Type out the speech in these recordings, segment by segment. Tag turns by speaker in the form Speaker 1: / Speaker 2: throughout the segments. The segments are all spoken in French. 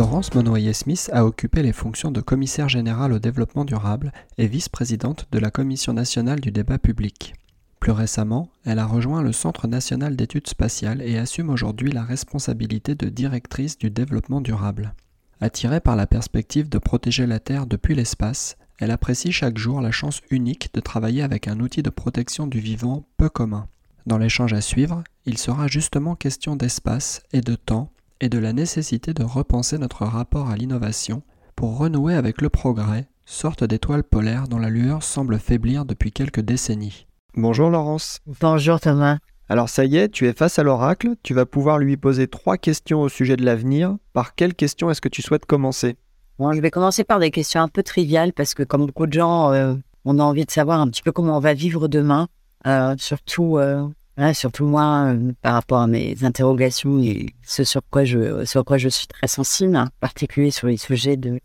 Speaker 1: Laurence Monnoyer-Smith a occupé les fonctions de commissaire générale au développement durable et vice-présidente de la Commission nationale du débat public. Plus récemment, elle a rejoint le Centre national d'études spatiales et assume aujourd'hui la responsabilité de directrice du développement durable. Attirée par la perspective de protéger la Terre depuis l'espace, elle apprécie chaque jour la chance unique de travailler avec un outil de protection du vivant peu commun. Dans l'échange à suivre, il sera justement question d'espace et de temps et de la nécessité de repenser notre rapport à l'innovation pour renouer avec le progrès, sorte d'étoile polaire dont la lueur semble faiblir depuis quelques décennies. Bonjour Laurence.
Speaker 2: Bonjour Thomas.
Speaker 1: Alors ça y est, tu es face à l'oracle, tu vas pouvoir lui poser trois questions au sujet de l'avenir. Par quelle question est-ce que tu souhaites commencer?
Speaker 2: Bon, Je vais commencer par des questions un peu triviales parce que comme beaucoup de gens, euh, on a envie de savoir un petit peu comment on va vivre demain, euh, surtout euh, surtout moi, euh, par rapport à mes interrogations et ce sur quoi je, sur quoi je suis très sensible, en particulier sur les sujets de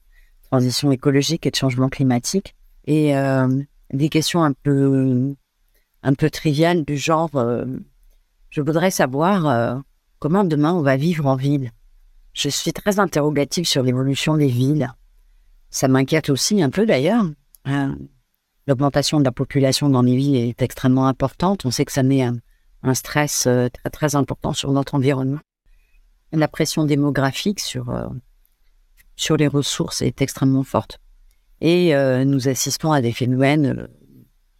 Speaker 2: transition écologique et de changement climatique, et euh, des questions un peu, un peu triviales du genre, euh, je voudrais savoir comment demain on va vivre en ville. Je suis très interrogative sur l'évolution des villes. Ça m'inquiète aussi un peu d'ailleurs. L'augmentation de la population dans les villes est extrêmement importante. On sait que ça met un, un stress euh, très important sur notre environnement. La pression démographique sur euh, sur les ressources est extrêmement forte. Et euh, nous assistons à des phénomènes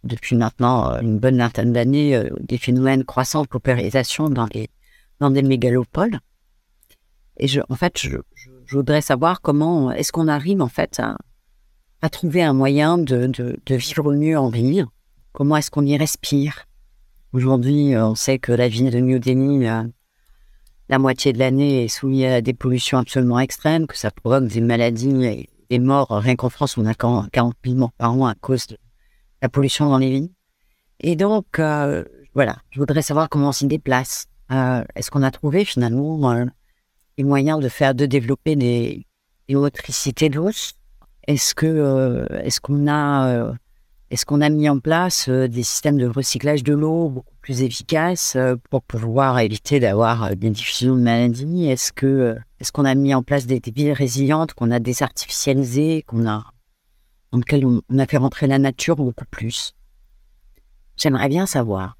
Speaker 2: depuis maintenant une bonne vingtaine d'années, des phénomènes croissants de paupérisation dans dans des mégalopoles. Et en fait, je, voudrais savoir comment est-ce qu'on arrive en fait à, à trouver un moyen de, de, de vivre mieux en ville? Comment est-ce qu'on y respire? Aujourd'hui, euh, on sait que la ville de New Delhi, euh, la moitié de l'année est soumise à des pollutions absolument extrêmes, que ça provoque des maladies et des morts. Rien qu'en France, on a 40 000 morts par an à cause de la pollution dans les villes. Et donc, euh, voilà, je voudrais savoir comment on s'y déplace. Est-ce qu'on a trouvé finalement les moyens de faire, de développer des, des douces Est-ce que, est-ce qu'on a est-ce qu'on a mis en place euh, des systèmes de recyclage de l'eau beaucoup plus efficaces euh, pour pouvoir éviter d'avoir euh, des diffusions de maladies? Est-ce que est-ce qu'on a mis en place des, villes résilientes qu'on a désartificialisées, qu'on a dans lesquelles on, a fait rentrer la nature beaucoup plus? J'aimerais bien savoir.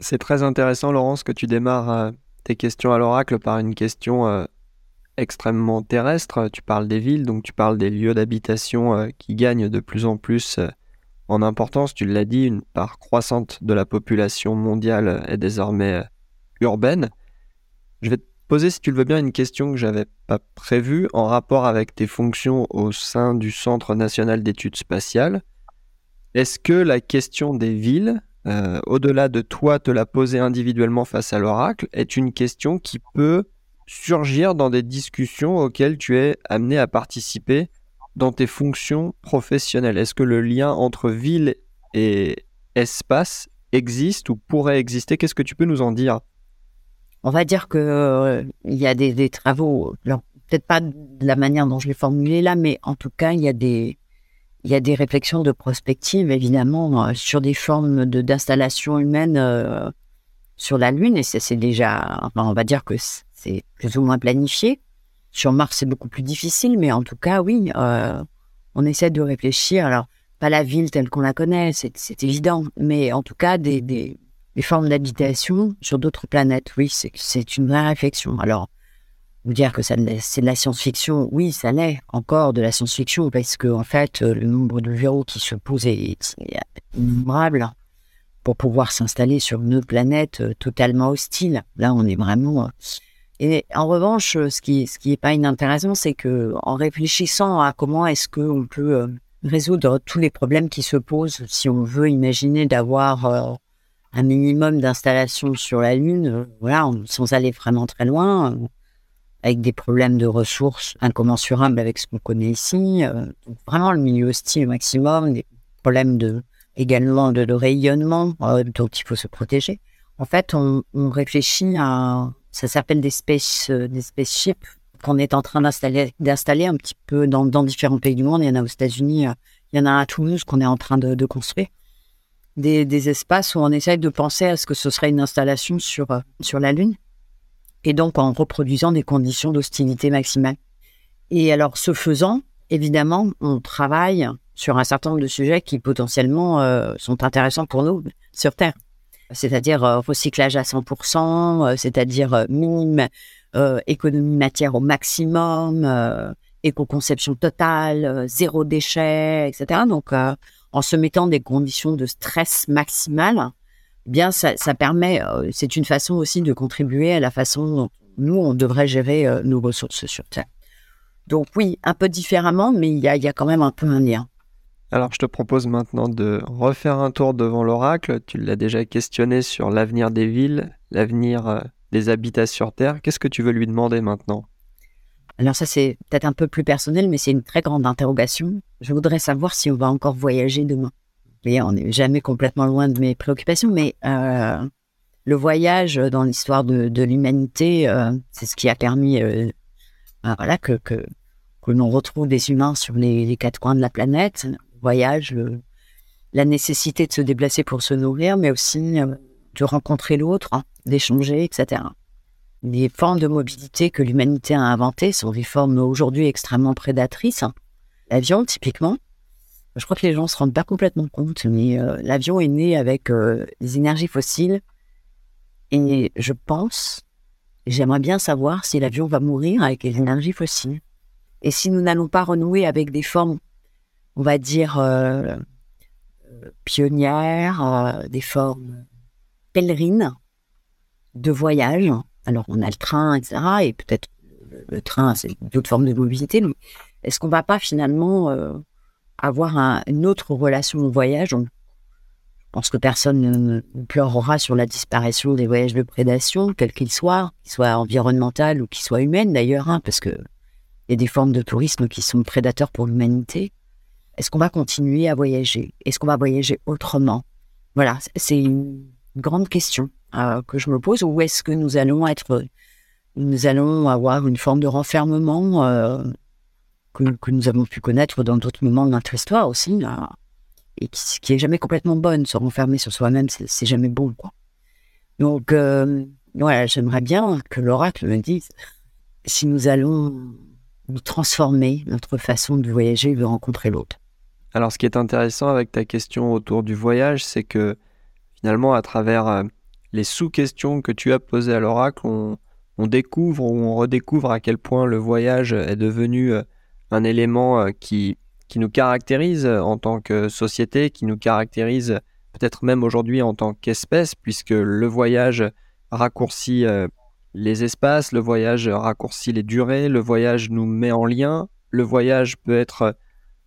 Speaker 1: C'est très intéressant, Laurence, que tu démarres tes questions à l'oracle par une question extrêmement terrestre. Tu parles des villes, donc tu parles des lieux d'habitation qui gagnent de plus en plus en importance, tu l'as dit, une part croissante de la population mondiale est désormais euh, urbaine. Je vais te poser, si tu le veux bien, une question que j'avais pas prévue en rapport avec tes fonctions au sein du Centre national d'études spatiales. Est-ce que la question des villes, euh, au-delà de toi te la poser individuellement face à l'oracle, est une question qui peut surgir dans des discussions auxquelles tu es amené à participer dans tes fonctions professionnelles? Est-ce que le lien entre ville et espace existe ou pourrait exister? Qu'est-ce que tu peux nous en dire?
Speaker 2: On va dire que euh, il y a des, travaux, peut-être pas de la manière dont je l'ai formulé là, mais en tout cas, il y a des il y a des réflexions de prospective, évidemment, euh, sur des formes d'installation humaine euh, sur la Lune, et c'est déjà, on va dire que c'est plus ou moins planifié. Sur Mars, c'est beaucoup plus difficile, mais en tout cas, oui, euh, on essaie de réfléchir. Alors, pas la ville telle qu'on la connaît, c'est évident, mais en tout cas, des, formes d'habitation sur d'autres planètes, oui, c'est une vraie réflexion. Alors, vous dire que c'est de la science-fiction, oui, ça l'est encore de la science-fiction, parce que en fait, le nombre de verrous qui se posent est, innombrable pour pouvoir s'installer sur une autre planète euh, totalement hostile. Là, on est vraiment euh, et en revanche, ce qui, ce qui pas inintéressant, c'est que en réfléchissant à comment est-ce qu'on peut euh, résoudre tous les problèmes qui se posent, si on veut imaginer d'avoir euh, un minimum d'installation sur la Lune, euh, voilà, sans aller vraiment très loin, avec des problèmes de ressources incommensurables avec ce qu'on connaît ici. vraiment le milieu hostile au maximum, des problèmes de également de, rayonnement dont il faut se protéger. En fait, on, on réfléchit à ça s'appelle des space des spaceships qu'on est en train d'installer un petit peu dans, différents pays du monde. Il y en a aux États-Unis, il y en a à Toulouse qu'on est en train de, construire des, espaces où on essaye de penser à ce que ce serait une installation sur, euh, sur la Lune, et donc en reproduisant des conditions d'hostilité maximale. Et alors, ce faisant, évidemment, on travaille sur un certain nombre de sujets qui potentiellement euh, sont intéressants pour nous sur Terre. C'est-à-dire euh, recyclage à 100%, c'est-à-dire minime économie matière au maximum, éco-conception totale, zéro déchet, etc. Donc, en se mettant des conditions de stress maximales, eh bien ça, permet, euh, c'est une façon aussi de contribuer à la façon dont nous, on devrait gérer euh, nos ressources sur Terre. Donc oui, un peu différemment, mais il y a, quand même un peu un lien.
Speaker 1: Alors je te propose maintenant de refaire un tour devant l'oracle. Tu l'as déjà questionné sur l'avenir des villes, l'avenir euh, des habitats sur Terre. Qu'est-ce que tu veux lui demander maintenant?
Speaker 2: Alors ça, c'est peut-être un peu plus personnel, mais c'est une très grande interrogation. Je voudrais savoir si on va encore voyager demain. Et on n'est jamais complètement loin de mes préoccupations, mais euh, le voyage dans l'histoire de, l'humanité, euh, c'est ce qui a permis voilà, que, l'on retrouve des humains sur les, quatre coins de la planète. Voyage, la nécessité de se déplacer pour se nourrir, mais aussi euh, de rencontrer l'autre, hein, d'échanger, etc les formes de mobilité que l'humanité a inventées sont des formes aujourd'hui extrêmement prédatrices. L'avion, typiquement, je crois que les gens ne se rendent pas complètement compte, mais euh, l'avion est né avec euh, des énergies fossiles. Et je pense, j'aimerais bien savoir si l'avion va mourir avec les énergies fossiles. Et si nous n'allons pas renouer avec des formes, on va dire, euh, pionnières, des formes pèlerines de voyage, alors, on a le train, etc. Et peut-être le, train, c'est d'autres formes de mobilité. Est-ce qu'on va pas finalement euh, avoir une autre relation au voyage? Je pense que personne ne, pleurera sur la disparition des voyages de prédation, quels qu'ils soient, qu'ils soient environnementaux ou qu'ils soient humains d'ailleurs, hein, parce que il y a des formes de tourisme qui sont prédateurs pour l'humanité. Est-ce qu'on va continuer à voyager? Est-ce qu'on va voyager autrement? Voilà, c'est une grande question. Euh, que je me pose, ou est-ce que nous allons être, nous allons avoir une forme de renfermement euh, que, nous avons pu connaître dans d'autres moments de notre histoire aussi, et qui, qui, est jamais complètement bonne. Se renfermer sur soi-même, c'est jamais bon. Donc, euh, voilà, j'aimerais bien que l'oracle me dise si nous allons nous transformer notre façon de voyager et de rencontrer l'autre.
Speaker 1: Alors, ce qui est intéressant avec ta question autour du voyage, c'est que finalement, à travers les sous-questions que tu as posées à l'oracle, on, découvre ou on redécouvre à quel point le voyage est devenu euh, un élément euh, qui, qui nous caractérise en tant que société, qui nous caractérise peut-être même aujourd'hui en tant qu'espèce, puisque le voyage raccourcit euh, les espaces, le voyage raccourcit les durées, le voyage nous met en lien, le voyage peut être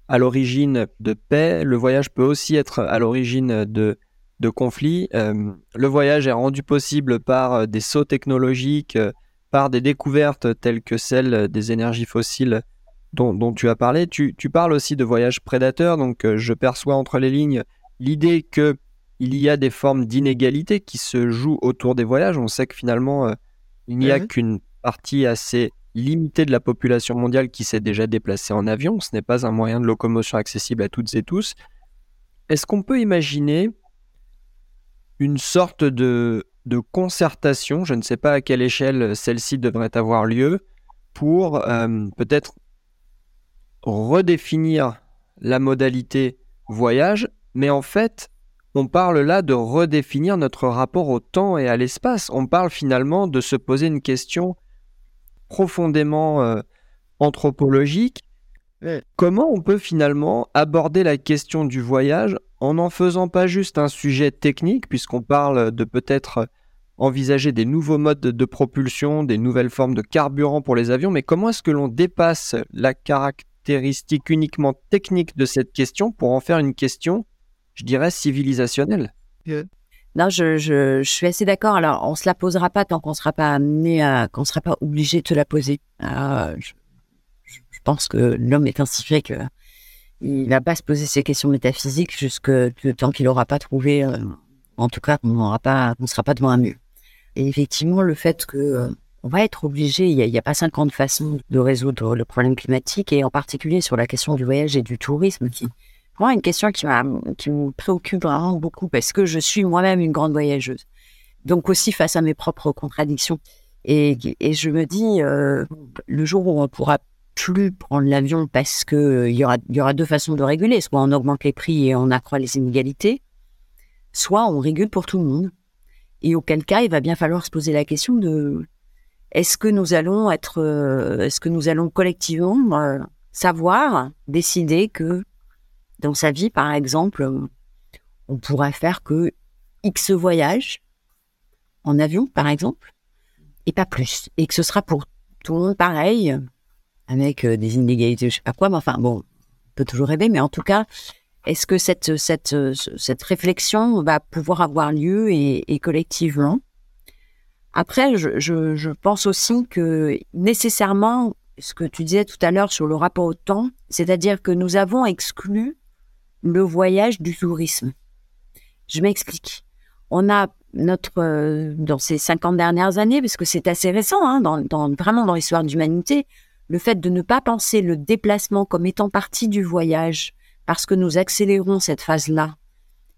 Speaker 1: à l'origine de paix, le voyage peut aussi être à l'origine de de conflits. Euh, le voyage est rendu possible par euh, des sauts technologiques, euh, par des découvertes telles que celles des énergies fossiles dont, tu as parlé. Tu, parles aussi de voyage prédateur, donc je perçois entre les lignes l'idée que il y a des formes d'inégalité qui se jouent autour des voyages. On sait que finalement, il n'y a mhm. qu'une partie assez limitée de la population mondiale qui s'est déjà déplacée en avion. Ce n'est pas un moyen de locomotion accessible à toutes et tous. Est-ce qu'on peut imaginer une sorte de, concertation, je ne sais pas à quelle échelle celle-ci devrait avoir lieu, pour euh, peut-être redéfinir la modalité voyage, mais en fait, on parle là de redéfinir notre rapport au temps et à l'espace. On parle finalement de se poser une question profondément euh, anthropologique. Comment on peut finalement aborder la question du voyage en n'en faisant pas juste un sujet technique, puisqu'on parle de peut-être envisager des nouveaux modes de propulsion, des nouvelles formes de carburant pour les avions, mais comment est-ce que l'on dépasse la caractéristique uniquement technique de cette question pour en faire une question, je dirais, civilisationnelle?
Speaker 2: Non, je, je, suis assez d'accord. Alors, on se la posera pas tant qu'on sera pas amené à, qu'on sera pas obligé de te la poser. Euh, je, je, pense que l'homme est ainsi fait que il va pas se poser ces questions métaphysiques jusque tant qu'il aura pas trouvé, euh, en tout cas, qu'on n'aura pas, qu'on sera pas devant un mur. Et effectivement, le fait que euh, on va être obligé, il n'y a, a, pas 50 façons de résoudre le problème climatique, et en particulier sur la question du voyage et du tourisme, qui une question qui, qui me préoccupe vraiment beaucoup, parce que je suis moi-même une grande voyageuse. Donc aussi face à mes propres contradictions. Et, et je me dis, euh, le jour où on pourra plus prendre l'avion parce que euh, il y aura, y aura deux façons de réguler. Soit on augmente les prix et on accroît les inégalités, soit on régule pour tout le monde. Et auquel cas, il va bien falloir se poser la question de est-ce que nous allons être, euh, est-ce que nous allons collectivement euh, savoir décider que dans sa vie, par exemple, on pourra faire que X voyages en avion, par exemple, et pas plus, et que ce sera pour tout le monde pareil, avec euh, des inégalités, je sais pas quoi, mais enfin bon, on peut toujours rêver, mais en tout cas, est-ce que cette, cette, cette réflexion va pouvoir avoir lieu et, et collectivement? Après, je, je, je, pense aussi que nécessairement, ce que tu disais tout à l'heure sur le rapport au temps, c'est-à-dire que nous avons exclu le voyage du tourisme. Je m'explique. On a notre euh, dans ces 50 dernières années, parce que c'est assez récent, hein, dans, vraiment dans l'histoire de l'humanité, le fait de ne pas penser le déplacement comme étant partie du voyage, parce que nous accélérons cette phase-là,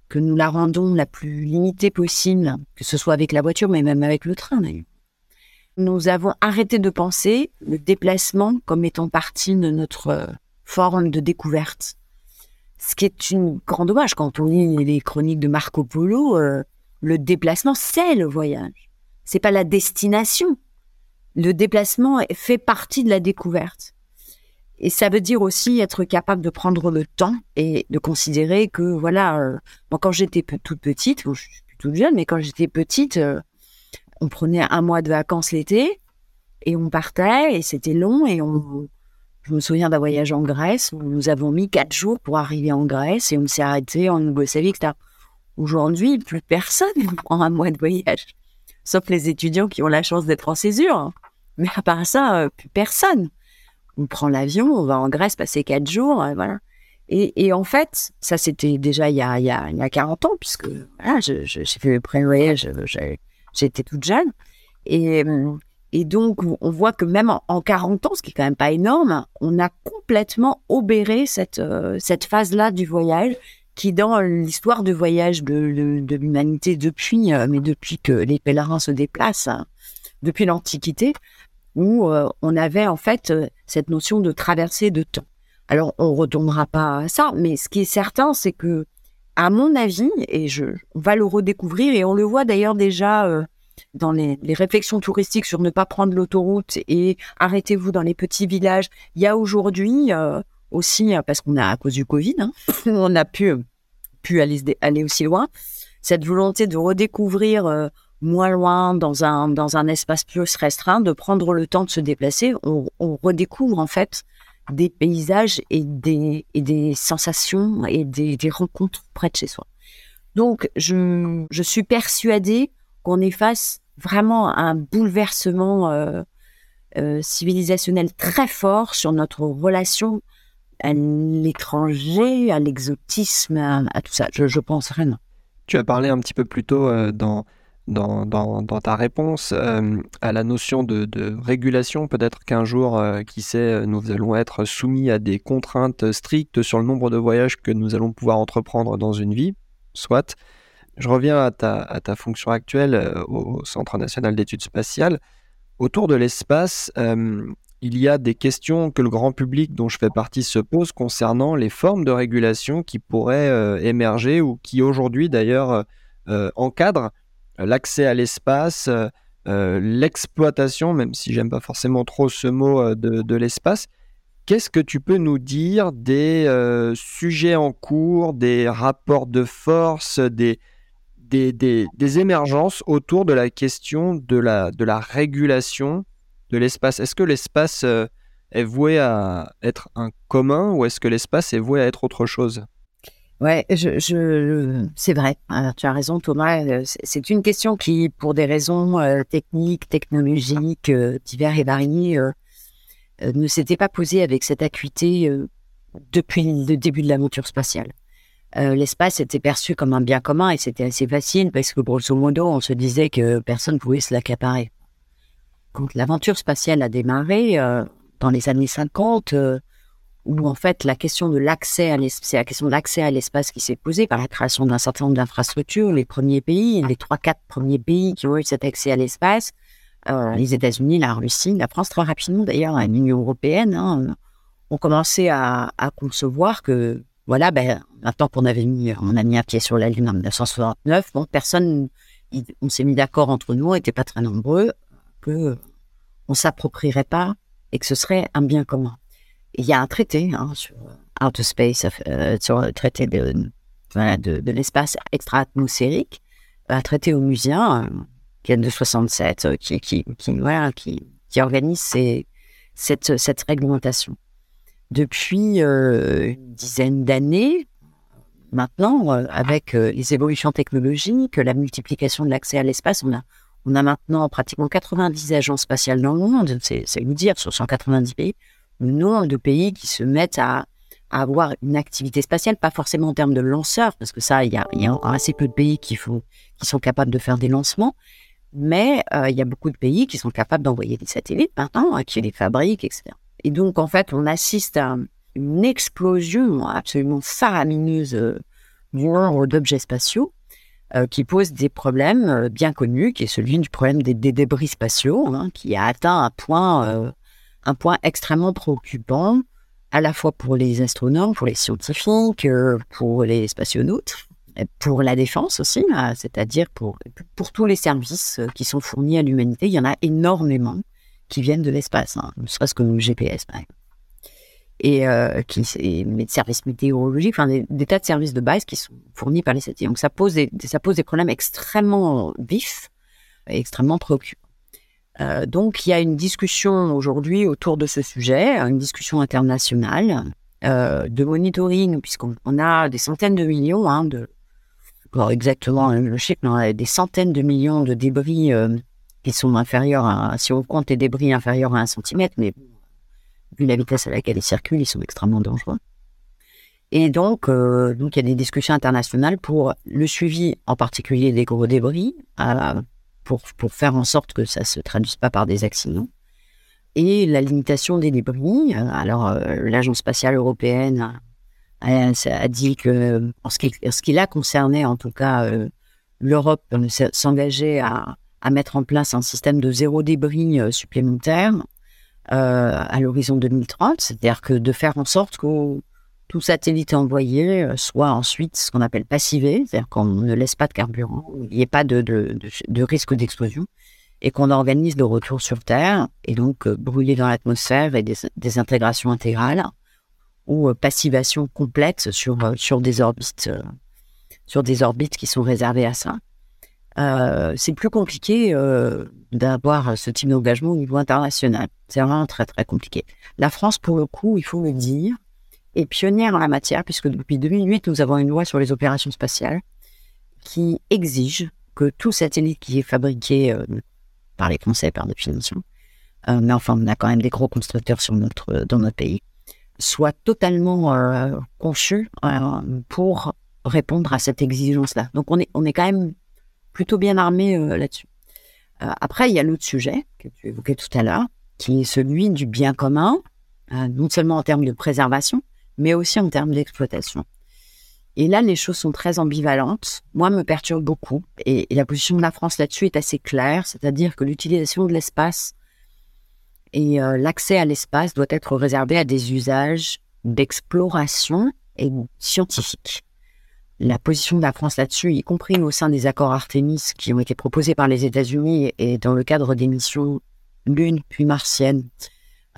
Speaker 2: que nous la rendons la plus limitée possible, que ce soit avec la voiture, mais même avec le train d'ailleurs. Nous avons arrêté de penser le déplacement comme étant partie de notre euh, forme de découverte. Ce qui est une grande dommage quand on lit les chroniques de Marco Polo, euh, le déplacement c'est le voyage. C'est pas la destination le déplacement fait partie de la découverte. Et ça veut dire aussi être capable de prendre le temps et de considérer que, voilà, euh, quand j'étais toute petite, je suis toute jeune, mais quand j'étais petite, euh, on prenait un mois de vacances l'été et on partait et c'était long et on, je me souviens d'un voyage en Grèce où nous avons mis quatre jours pour arriver en Grèce et on s'est arrêté en Yougoslavie, etc. Aujourd'hui, plus personne ne prend un mois de voyage sauf les étudiants qui ont la chance d'être en césure. Mais à part ça, euh, plus personne. On prend l'avion, on va en Grèce passer quatre jours, euh, voilà. Et, et, en fait, ça c'était déjà il y, a, il, y a, il y a 40 ans, puisque voilà, j'ai fait le pré-voyage, j'étais toute jeune. Et, et donc, on voit que même en, 40 ans, ce qui est quand même pas énorme, on a complètement obéré cette, euh, cette phase-là du voyage qui dans l'histoire de voyage de, l'humanité depuis, euh, mais depuis que les pèlerins se déplacent, hein, depuis l'Antiquité, où euh, on avait en fait cette notion de traversée de temps. Alors on retournera pas à ça, mais ce qui est certain, c'est que, à mon avis, et je, on va le redécouvrir, et on le voit d'ailleurs déjà dans les, réflexions touristiques sur ne pas prendre l'autoroute et arrêtez-vous dans les petits villages. Il y a aujourd'hui aussi, parce qu'on a à cause du Covid, hein, on a pu pu aller, aller aussi loin. Cette volonté de redécouvrir euh, moins loin, dans un, dans un espace plus restreint, de prendre le temps de se déplacer, on, on redécouvre en fait des paysages et des, et des sensations et des, des, rencontres près de chez soi. Donc, je, je suis persuadée qu'on est face vraiment un bouleversement euh, euh, civilisationnel très fort sur notre relation à l'étranger, à l'exotisme, à, tout ça. Je, pense rien.
Speaker 1: Tu as parlé un petit peu plus tôt euh, dans, dans, dans, dans, ta réponse à la notion de, régulation. Peut-être qu'un jour, qui sait, nous allons être soumis à des contraintes strictes sur le nombre de voyages que nous allons pouvoir entreprendre dans une vie. Soit. Je reviens à ta, fonction actuelle au Centre national d'études spatiales. Autour de l'espace, il y a des questions que le grand public dont je fais partie se pose concernant les formes de régulation qui pourraient euh, émerger ou qui aujourd'hui d'ailleurs euh, euh, encadrent l'accès à l'espace, l'exploitation, même si j'aime pas forcément trop ce mot de, l'espace. Qu'est-ce que tu peux nous dire des sujets en cours, des rapports de force, des, des, émergences autour de la question de la, régulation de l'espace. Est-ce que l'espace euh, est voué à être un commun ou est-ce que l'espace est voué à être autre chose?
Speaker 2: Ouais, je, je c'est vrai. tu as raison, Thomas. Euh, c'est une question qui, pour des raisons euh, techniques, technologiques, euh, divers et variées, ne s'était pas posée avec cette acuité depuis le début de l'aventure spatiale. L'espace était perçu comme un bien commun et c'était assez facile parce que grosso modo, on se disait que personne pouvait se l'accaparer. Quand l'aventure spatiale a démarré dans les années 50, où en fait la question de l'accès à l'espace, la question de l'accès à l'espace qui s'est posée par la création d'un certain nombre d'infrastructures. Les premiers pays, les trois quatre premiers pays qui ont eu cet accès à l'espace, euh, les États-Unis, la Russie, la France très rapidement d'ailleurs, l'Union européenne, hein, ont commencé à, concevoir que voilà, ben maintenant qu'on avait mis, on a mis un pied sur la lune en 1969, bon personne, on s'est mis d'accord entre nous, on n'était pas très nombreux, que on s'approprierait pas et que ce serait un bien commun il y a un traité hein, sur euh, outer space, euh, sur le traité de, de, l'espace extra-atmosphérique, un traité musée qui est de 67, euh, qui, qui, voilà, qui, qui organise cette, cette réglementation. Depuis une dizaine d'années, maintenant, avec les évolutions technologiques, la multiplication de l'accès à l'espace, on a, maintenant pratiquement 90 agences spatiales dans le monde, c'est nous dire, sur 190 pays le nombre de pays qui se mettent à, avoir une activité spatiale, pas forcément en termes de lanceurs, parce que ça, il y a, assez peu de pays qui, sont capables de faire des lancements, mais euh, il y a beaucoup de pays qui sont capables d'envoyer des satellites maintenant, hein, qui les fabriquent, etc. Et donc, en fait, on assiste à une explosion absolument faramineuse euh, du nombre d'objets spatiaux euh, qui pose des problèmes bien connus, qui est celui du problème des, débris spatiaux, hein, qui a atteint un point un point extrêmement préoccupant, à la fois pour les astronomes, pour les scientifiques, euh, pour les spationautes, pour la défense aussi, hein, c'est-à-dire pour, pour tous les services euh, qui sont fournis à l'humanité. Il y en a énormément qui viennent de l'espace, hein, ne serait-ce que le GPS, par exemple. Et euh, qui, des services météorologiques, enfin des, tas de services de base qui sont fournis par les satellites. Donc ça pose des, ça pose des problèmes extrêmement vifs et extrêmement préoccupants. Euh, donc, il y a une discussion aujourd'hui autour de ce sujet, une discussion internationale euh, de monitoring, puisqu'on a des centaines de millions hein, exactement le chiffre, des centaines de millions de débris euh, qui sont inférieurs à, si on compte les débris inférieurs à un centimètre, mais vu la vitesse à laquelle ils circulent, ils sont extrêmement dangereux. Et donc, donc il y a des discussions internationales pour le suivi, en particulier des gros débris, pour, pour faire en sorte que ça se traduise pas par des accidents. Et la limitation des débris. Euh, alors, euh, l'Agence spatiale européenne a, dit que, en ce qui, ce qui l'a concerné, en tout cas, euh, l'Europe s'engageait à, à mettre en place un système de zéro débris supplémentaire à l'horizon 2030, c'est-à-dire que de faire en sorte que tout satellite envoyé euh, soit ensuite ce qu'on appelle passivé, c'est-à-dire qu'on ne laisse pas de carburant, il n'y ait pas de, risque d'explosion, et qu'on organise le retour sur Terre, et donc euh, brûler dans l'atmosphère et des, intégrations intégrales, ou euh, passivation complète sur des orbites sur des orbites qui sont réservées à ça. C'est plus compliqué d'avoir ce type d'engagement au niveau international. C'est vraiment très très compliqué. La France, pour le coup, il faut le dire, est pionnière en la matière, puisque depuis 2008, nous avons une loi sur les opérations spatiales qui exige que tout satellite qui est fabriqué euh, par les Français, par définition, euh, mais enfin, on a quand même des gros constructeurs sur notre, dans notre pays, soit totalement euh, conçu pour répondre à cette exigence-là. Donc, on est, on est quand même plutôt bien armé là-dessus. après, il y a l'autre sujet que tu évoquais tout à l'heure, qui est celui du bien commun, non seulement en termes de préservation, mais aussi en termes d'exploitation. Et là, les choses sont très ambivalentes. Moi, me perturbe beaucoup. Et, la position de la France là-dessus est assez claire, c'est-à-dire que l'utilisation de l'espace et euh, l'accès à l'espace doit être réservé à des usages d'exploration et scientifiques. La position de la France là-dessus, y compris au sein des accords Artemis qui ont été proposés par les États-Unis et dans le cadre des missions lune puis martienne,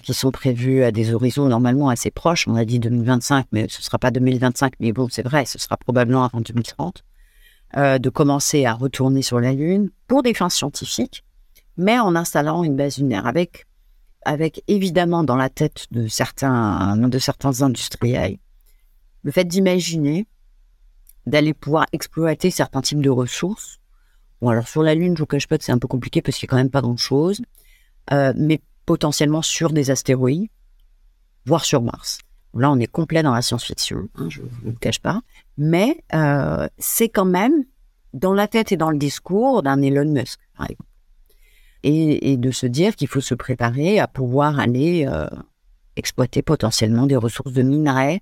Speaker 2: qui sont prévus à des horizons normalement assez proches. On a dit 2025, mais ce sera pas 2025, mais bon, c'est vrai, ce sera probablement avant 2030, euh, de commencer à retourner sur la Lune pour des fins scientifiques, mais en installant une base lunaire avec, avec évidemment dans la tête de certains, de certains industriels, le fait d'imaginer d'aller pouvoir exploiter certains types de ressources. Bon, alors sur la Lune, je vous cache pas que c'est un peu compliqué parce qu'il n'y a quand même pas grand-chose, euh, mais potentiellement sur des astéroïdes, voire sur Mars. Là, on est complet dans la science-fiction, hein, je ne vous cache pas, mais euh, c'est quand même dans la tête et dans le discours d'un Elon Musk, par exemple. Et, de se dire qu'il faut se préparer à pouvoir aller euh, exploiter potentiellement des ressources de minerais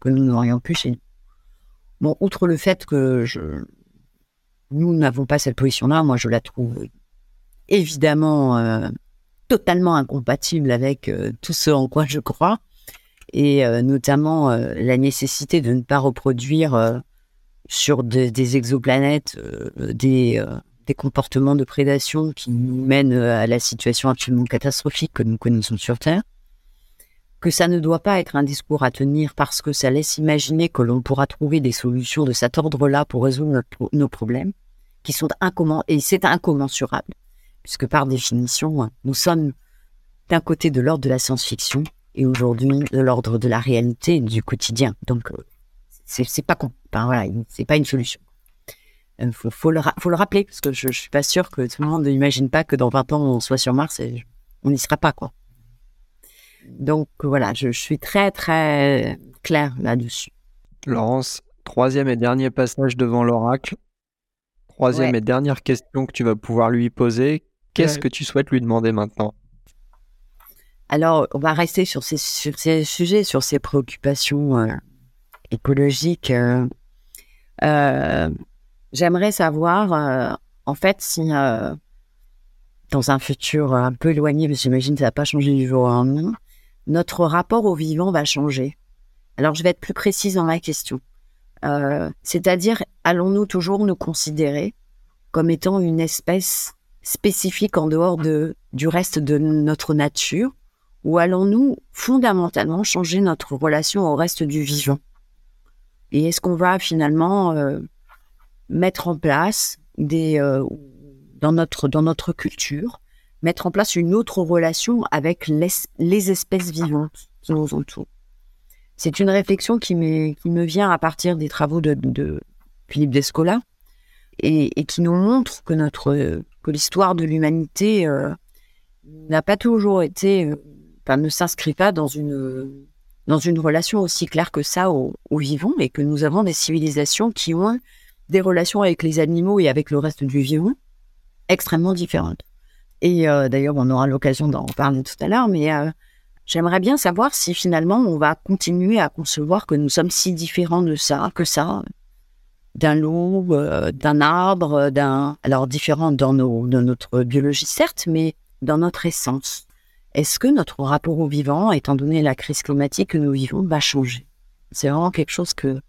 Speaker 2: que nous n'aurions plus chez nous. Bon, outre le fait que je, nous n'avons pas cette position-là, moi je la trouve évidemment euh, totalement incompatible avec tout ce en quoi je crois, et notamment la nécessité de ne pas reproduire sur des exoplanètes des comportements de prédation qui nous mènent euh, à la situation absolument catastrophique que nous connaissons sur Terre, que ça ne doit pas être un discours à tenir parce que ça laisse imaginer que l'on pourra trouver des solutions de cet ordre-là pour résoudre nos problèmes, qui sont et c'est incommensurable, puisque par définition, nous sommes d'un côté de l'ordre de la science-fiction et aujourd'hui de l'ordre de la réalité du quotidien. Donc, euh, c'est pas voilà, c'est pas une solution. Il euh, faut, le rappeler, parce que je, ne suis pas sûr que tout le monde n'imagine pas que dans 20 ans, on soit sur Mars et on n'y sera pas, quoi. Donc voilà, je, suis très, très clair là-dessus.
Speaker 1: Laurence, troisième et dernier passage devant l'oracle. Troisième et dernière question que tu vas pouvoir lui poser. Qu'est-ce que tu souhaites lui demander maintenant?
Speaker 2: Alors, on va rester sur ces, sur ces sujets, sur ces préoccupations euh, écologiques. Euh, euh J'aimerais savoir, en fait, si dans un futur un peu éloigné, mais j'imagine que ça va pas changer du jour au lendemain, notre rapport au vivant va changer. Alors, je vais être plus précise dans ma question. Euh, c'est-à-dire, allons-nous toujours nous considérer comme étant une espèce spécifique en dehors de, du reste de notre nature, ou allons-nous fondamentalement changer notre relation au reste du vivant? Et est-ce qu'on va finalement mettre en place des euh, dans notre dans notre culture, mettre en place une autre relation avec les, espèces vivantes qui nous entourent. C'est une réflexion qui, qui me vient à partir des travaux de, Philippe Descola et, qui nous montre que que l'histoire de l'humanité euh, n'a pas toujours été, euh, enfin, ne s'inscrit pas dans une dans une relation aussi claire que ça au, au vivant et que nous avons des civilisations qui ont des relations avec les animaux et avec le reste du vivant extrêmement différentes. Et euh, d'ailleurs, on aura l'occasion d'en parler tout à l'heure, mais euh, j'aimerais bien savoir si finalement on va continuer à concevoir que nous sommes si différents de ça, que ça, d'un loup, euh, d'un arbre, d'un... Alors différents dans, nos, dans notre biologie, certes, mais dans notre essence. Est-ce que notre rapport au vivant, étant donné la crise climatique que nous vivons, va changer? C'est vraiment quelque chose que,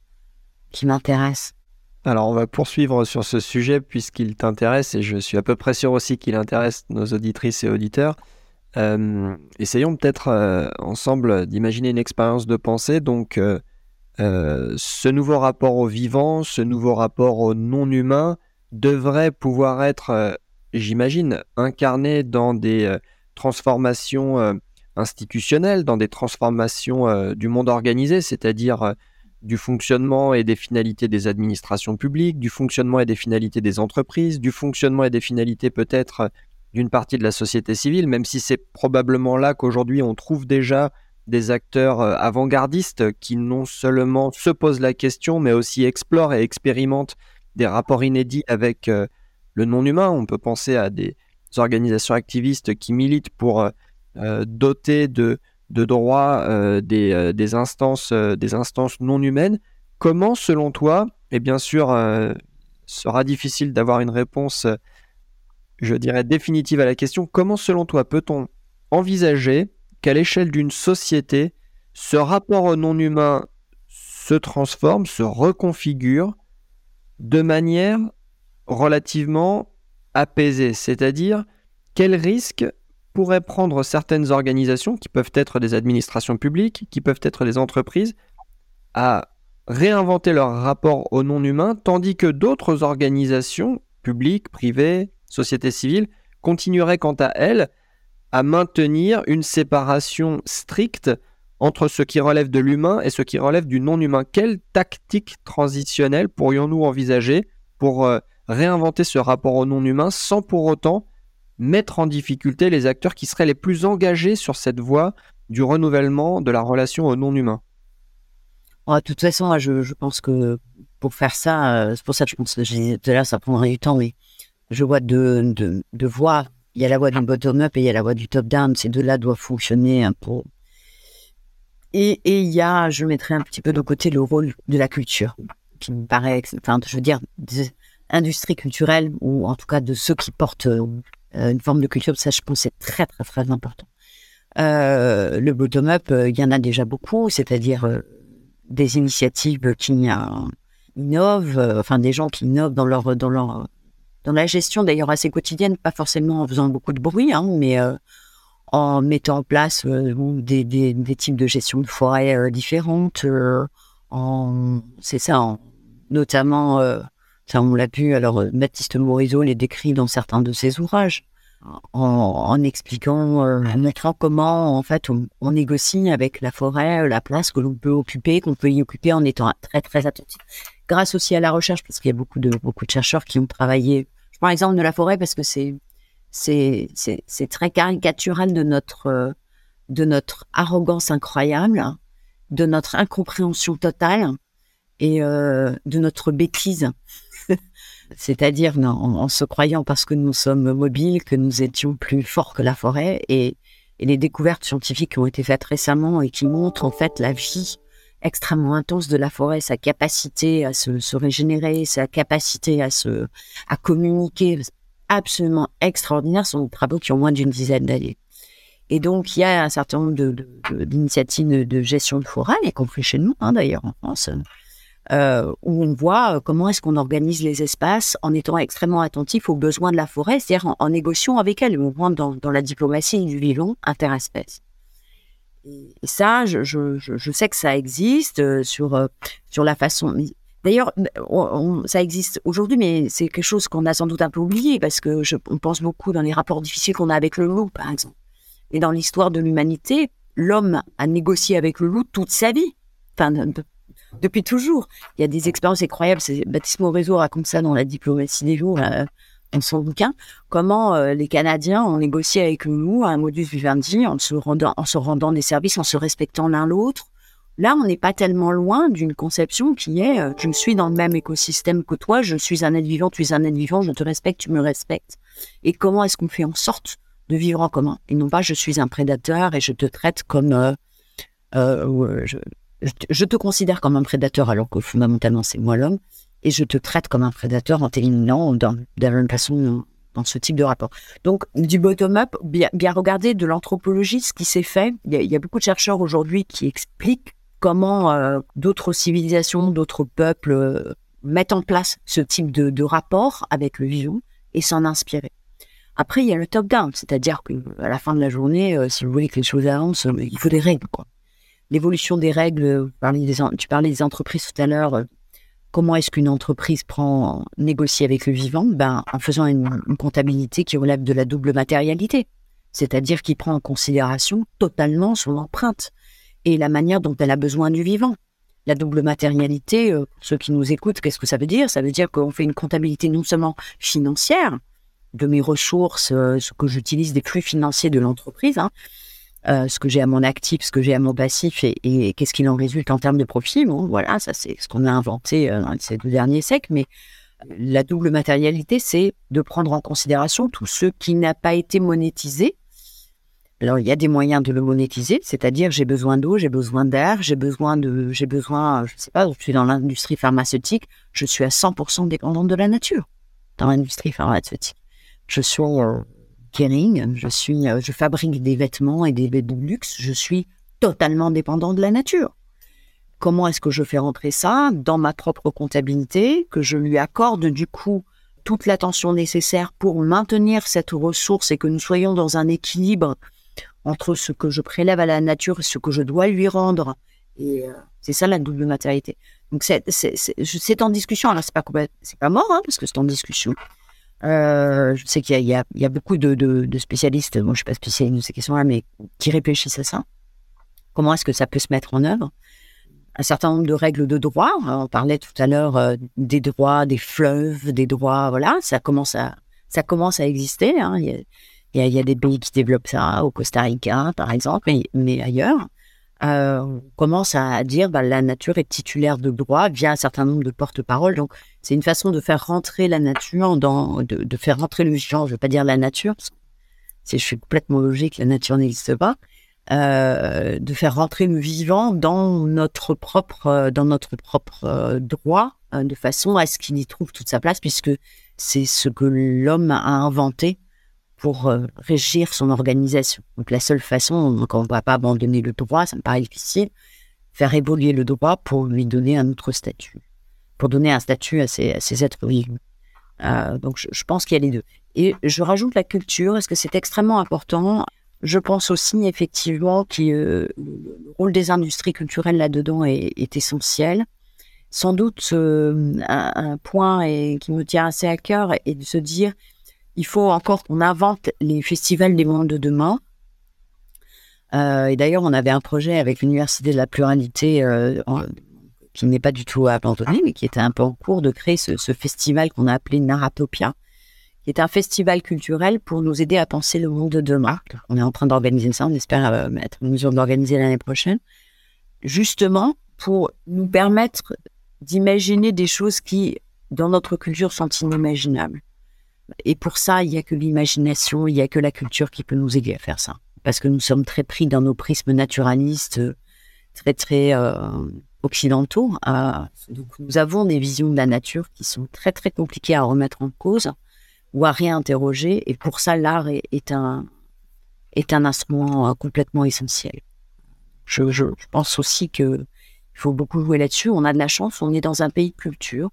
Speaker 2: qui m'intéresse.
Speaker 1: Alors, on va poursuivre sur ce sujet puisqu'il t'intéresse et je suis à peu près sûr aussi qu'il intéresse nos auditrices et auditeurs. Euh, essayons peut-être euh, ensemble d'imaginer une expérience de pensée. Donc, euh, ce nouveau rapport au vivant, ce nouveau rapport au non-humain devrait pouvoir être, j'imagine, incarné dans des transformations institutionnelles, dans des transformations du monde organisé, c'est-à-dire du fonctionnement et des finalités des administrations publiques, du fonctionnement et des finalités des entreprises, du fonctionnement et des finalités peut-être d'une partie de la société civile, même si c'est probablement là qu'aujourd'hui on trouve déjà des acteurs euh, avant-gardistes qui non seulement se posent la question, mais aussi explorent et expérimentent des rapports inédits avec euh, le non-humain. On peut penser à des organisations activistes qui militent pour euh, doter de de droit euh, des, euh, euh, des instances non humaines. Comment, selon toi, et bien sûr, sera difficile d'avoir une réponse, je dirais, définitive à la question, comment, selon toi, peut-on envisager qu'à l'échelle d'une société, ce rapport au non humain se transforme, se reconfigure de manière relativement apaisée? C'est-à-dire, quel risque pourrait prendre certaines organisations, qui peuvent être des administrations publiques, qui peuvent être des entreprises, à réinventer leur rapport au non-humain, tandis que d'autres organisations, publiques, privées, sociétés civiles, continueraient quant à elles à maintenir une séparation stricte entre ce qui relève de l'humain et ce qui relève du non-humain. Quelle tactique transitionnelle pourrions-nous envisager pour euh, réinventer ce rapport au non-humain sans pour autant mettre en difficulté les acteurs qui seraient les plus engagés sur cette voie du renouvellement de la relation au non-humain
Speaker 2: De toute façon, je, pense que pour faire ça, euh, c'est pour ça que je pense que là, ça prendrait du temps, mais je vois deux, de voies. Il y a la voie du bottom-up et il y a la voie du top-down. Ces deux-là doivent fonctionner un peu. Et, il y a, je mettrai un petit peu de côté le rôle de la culture, qui me paraît, enfin, je veux dire, des industries culturelles, ou en tout cas de ceux qui portent euh, une forme de culture, ça je pense c'est très très très important. Euh, le bottom-up, euh, il y en a déjà beaucoup, c'est-à-dire euh, des initiatives qui innovent, enfin des gens qui innovent dans leur dans leur dans la gestion d'ailleurs assez quotidienne, pas forcément en faisant beaucoup de bruit, hein, mais en mettant en place des, des, types de gestion de forêt différentes, en c'est ça, en, notamment ça on l'a vu. Alors Baptiste Morisot les décrit dans certains de ses ouvrages en, expliquant, euh, en montrant comment en fait on, négocie avec la forêt euh, la place que l'on peut occuper, qu'on peut y occuper en étant très très attentif. Grâce aussi à la recherche, parce qu'il y a beaucoup de beaucoup de chercheurs qui ont travaillé. Je prends l'exemple de la forêt parce que c'est c'est c'est très caricatural de notre euh, de notre arrogance incroyable, de notre incompréhension totale et de notre bêtise c'est-à-dire en, se croyant parce que nous sommes mobiles que nous étions plus forts que la forêt et, les découvertes scientifiques qui ont été faites récemment et qui montrent en fait la vie extrêmement intense de la forêt, sa capacité à se, régénérer, sa capacité à se à communiquer absolument extraordinaire sont des travaux qui ont moins d'une dizaine d'années. Et donc, il y a un certain nombre d'initiatives de, de, gestion de forêt, y compris chez nous, hein, d'ailleurs en France, euh, où on voit euh, comment est-ce qu'on organise les espaces en étant extrêmement attentif aux besoins de la forêt, c'est-à-dire en, négociant avec elle. On rentre dans, la diplomatie du vivant interespèce. Et ça, je, sais que ça existe euh, sur sur la façon. D'ailleurs, ça existe aujourd'hui, mais c'est quelque chose qu'on a sans doute un peu oublié parce que je, on pense beaucoup dans les rapports difficiles qu'on a avec le loup, par exemple. Et dans l'histoire de l'humanité, l'homme a négocié avec le loup toute sa vie. Enfin, depuis toujours. Il y a des expériences incroyables. Baptiste Morezo raconte ça dans La diplomatie des jours, dans son bouquin. Comment euh, les Canadiens ont négocié avec nous un modus vivendi en se rendant, en se rendant des services, en se respectant l'un l'autre. Là, on n'est pas tellement loin d'une conception qui est euh, je suis dans le même écosystème que toi, je suis un être vivant, tu es un être vivant, je te respecte, tu me respectes. Et comment est-ce qu'on fait en sorte de vivre en commun? Et non pas je suis un prédateur et je te traite comme euh, je, je te considère comme un prédateur alors que fondamentalement c'est moi l'homme, et je te traite comme un prédateur en t'éliminant la même façon dans ce type de rapport. Donc du bottom-up, bien, bien regarder de l'anthropologie ce qui s'est fait. Il y, a, beaucoup de chercheurs aujourd'hui qui expliquent comment euh, d'autres civilisations, d'autres peuples euh, mettent en place ce type de, rapport avec le vivant et s'en inspirer. Après, il y a le top-down, c'est-à-dire que à la fin de la journée, euh, si vous voulez que les choses avancent, il faut des règles. Quoi l'évolution des règles, tu parlais des entreprises tout à l'heure, euh, comment est-ce qu'une entreprise prend, négocie avec le vivant? Ben, En faisant une, comptabilité qui relève de la double matérialité, c'est-à-dire qui prend en considération totalement son empreinte et la manière dont elle a besoin du vivant. La double matérialité, euh, ceux qui nous écoutent, qu'est-ce que ça veut dire? Ça veut dire qu'on fait une comptabilité non seulement financière, de mes ressources, euh, ce que j'utilise des flux financiers de l'entreprise, hein, euh, ce que j'ai à mon actif, ce que j'ai à mon passif et, qu'est-ce qu'il en résulte en termes de profit. Bon, voilà, ça c'est ce qu'on a inventé euh, dans ces deux derniers siècles, mais la double matérialité, c'est de prendre en considération tout ce qui n'a pas été monétisé. Alors, il y a des moyens de le monétiser, c'est-à-dire j'ai besoin d'eau, j'ai besoin d'air, j'ai besoin de, j'ai besoin, je sais pas, je suis dans l'industrie pharmaceutique, je suis à 100% dépendante de la nature dans l'industrie pharmaceutique. Je suis euh, je suis, euh, je fabrique des vêtements et des vêtements de luxe. Je suis totalement dépendant de la nature. Comment est-ce que je fais rentrer ça dans ma propre comptabilité, que je lui accorde du coup toute l'attention nécessaire pour maintenir cette ressource et que nous soyons dans un équilibre entre ce que je prélève à la nature et ce que je dois lui rendre? Et euh, c'est ça la double matérialité. Donc c'est en discussion. Alors c'est pas c'est pas mort hein, parce que c'est en discussion. Euh, je sais qu'il y, a beaucoup de, spécialistes, moi je suis pas spécialiste de ces questions-là, mais qui réfléchissent à ça. comment est-ce que ça peut se mettre en œuvre? Un certain nombre de règles de droit. On parlait tout à l'heure euh, des droits des fleuves, des droits, voilà, ça commence à, exister. Il, y a, des pays qui développent ça, au Costa Rica par exemple, mais, ailleurs. Euh, on commence à dire bah, la nature est titulaire de droits via un certain nombre de porte-paroles. Donc, c'est une façon de faire rentrer la nature dans, de, de faire rentrer le vivant. Je ne veux pas dire la nature, si je suis complètement logique, la nature n'existe pas. Euh, de faire rentrer le vivant dans notre propre, euh, dans notre propre euh, droit, de façon à ce qu'il y trouve toute sa place, puisque c'est ce que l'homme a inventé pour régir son organisation. Donc la seule façon, quand on ne va pas abandonner le droit, ça me paraît difficile, faire évoluer le droit pour lui donner un autre statut, pour donner un statut à ces, êtres vivants. donc je, pense qu'il y a les deux. Et je rajoute la culture, parce que c'est extrêmement important je pense aussi effectivement que euh, le rôle des industries culturelles là-dedans est, essentiel. Sans doute, euh, un, point qui me tient assez à cœur est de se dire, il faut encore qu'on invente les festivals des mondes de demain. Euh, et d'ailleurs, on avait un projet avec l'Université de la pluralité qui n'est pas du tout abandonné, mais qui était un peu en cours de créer ce, ce festival qu'on a appelé Naratopia, qui est un festival culturel pour nous aider à penser le monde de demain. On est en train d'organiser ça, on espère euh, être en mesure d'organiser l'année prochaine, justement pour nous permettre d'imaginer des choses qui, dans notre culture, sont inimaginables. Et pour ça, il n'y a que l'imagination, il n'y a que la culture qui peut nous aider à faire ça. Parce que nous sommes très pris dans nos prismes naturalistes, très, très euh, occidentaux. Euh, donc, nous avons des visions de la nature qui sont très, très compliquées à remettre en cause ou à réinterroger. Et pour ça, l'art est, un, est un instrument euh, complètement essentiel. Je, je, pense aussi que il faut beaucoup jouer là-dessus. On a de la chance, on est dans un pays de culture.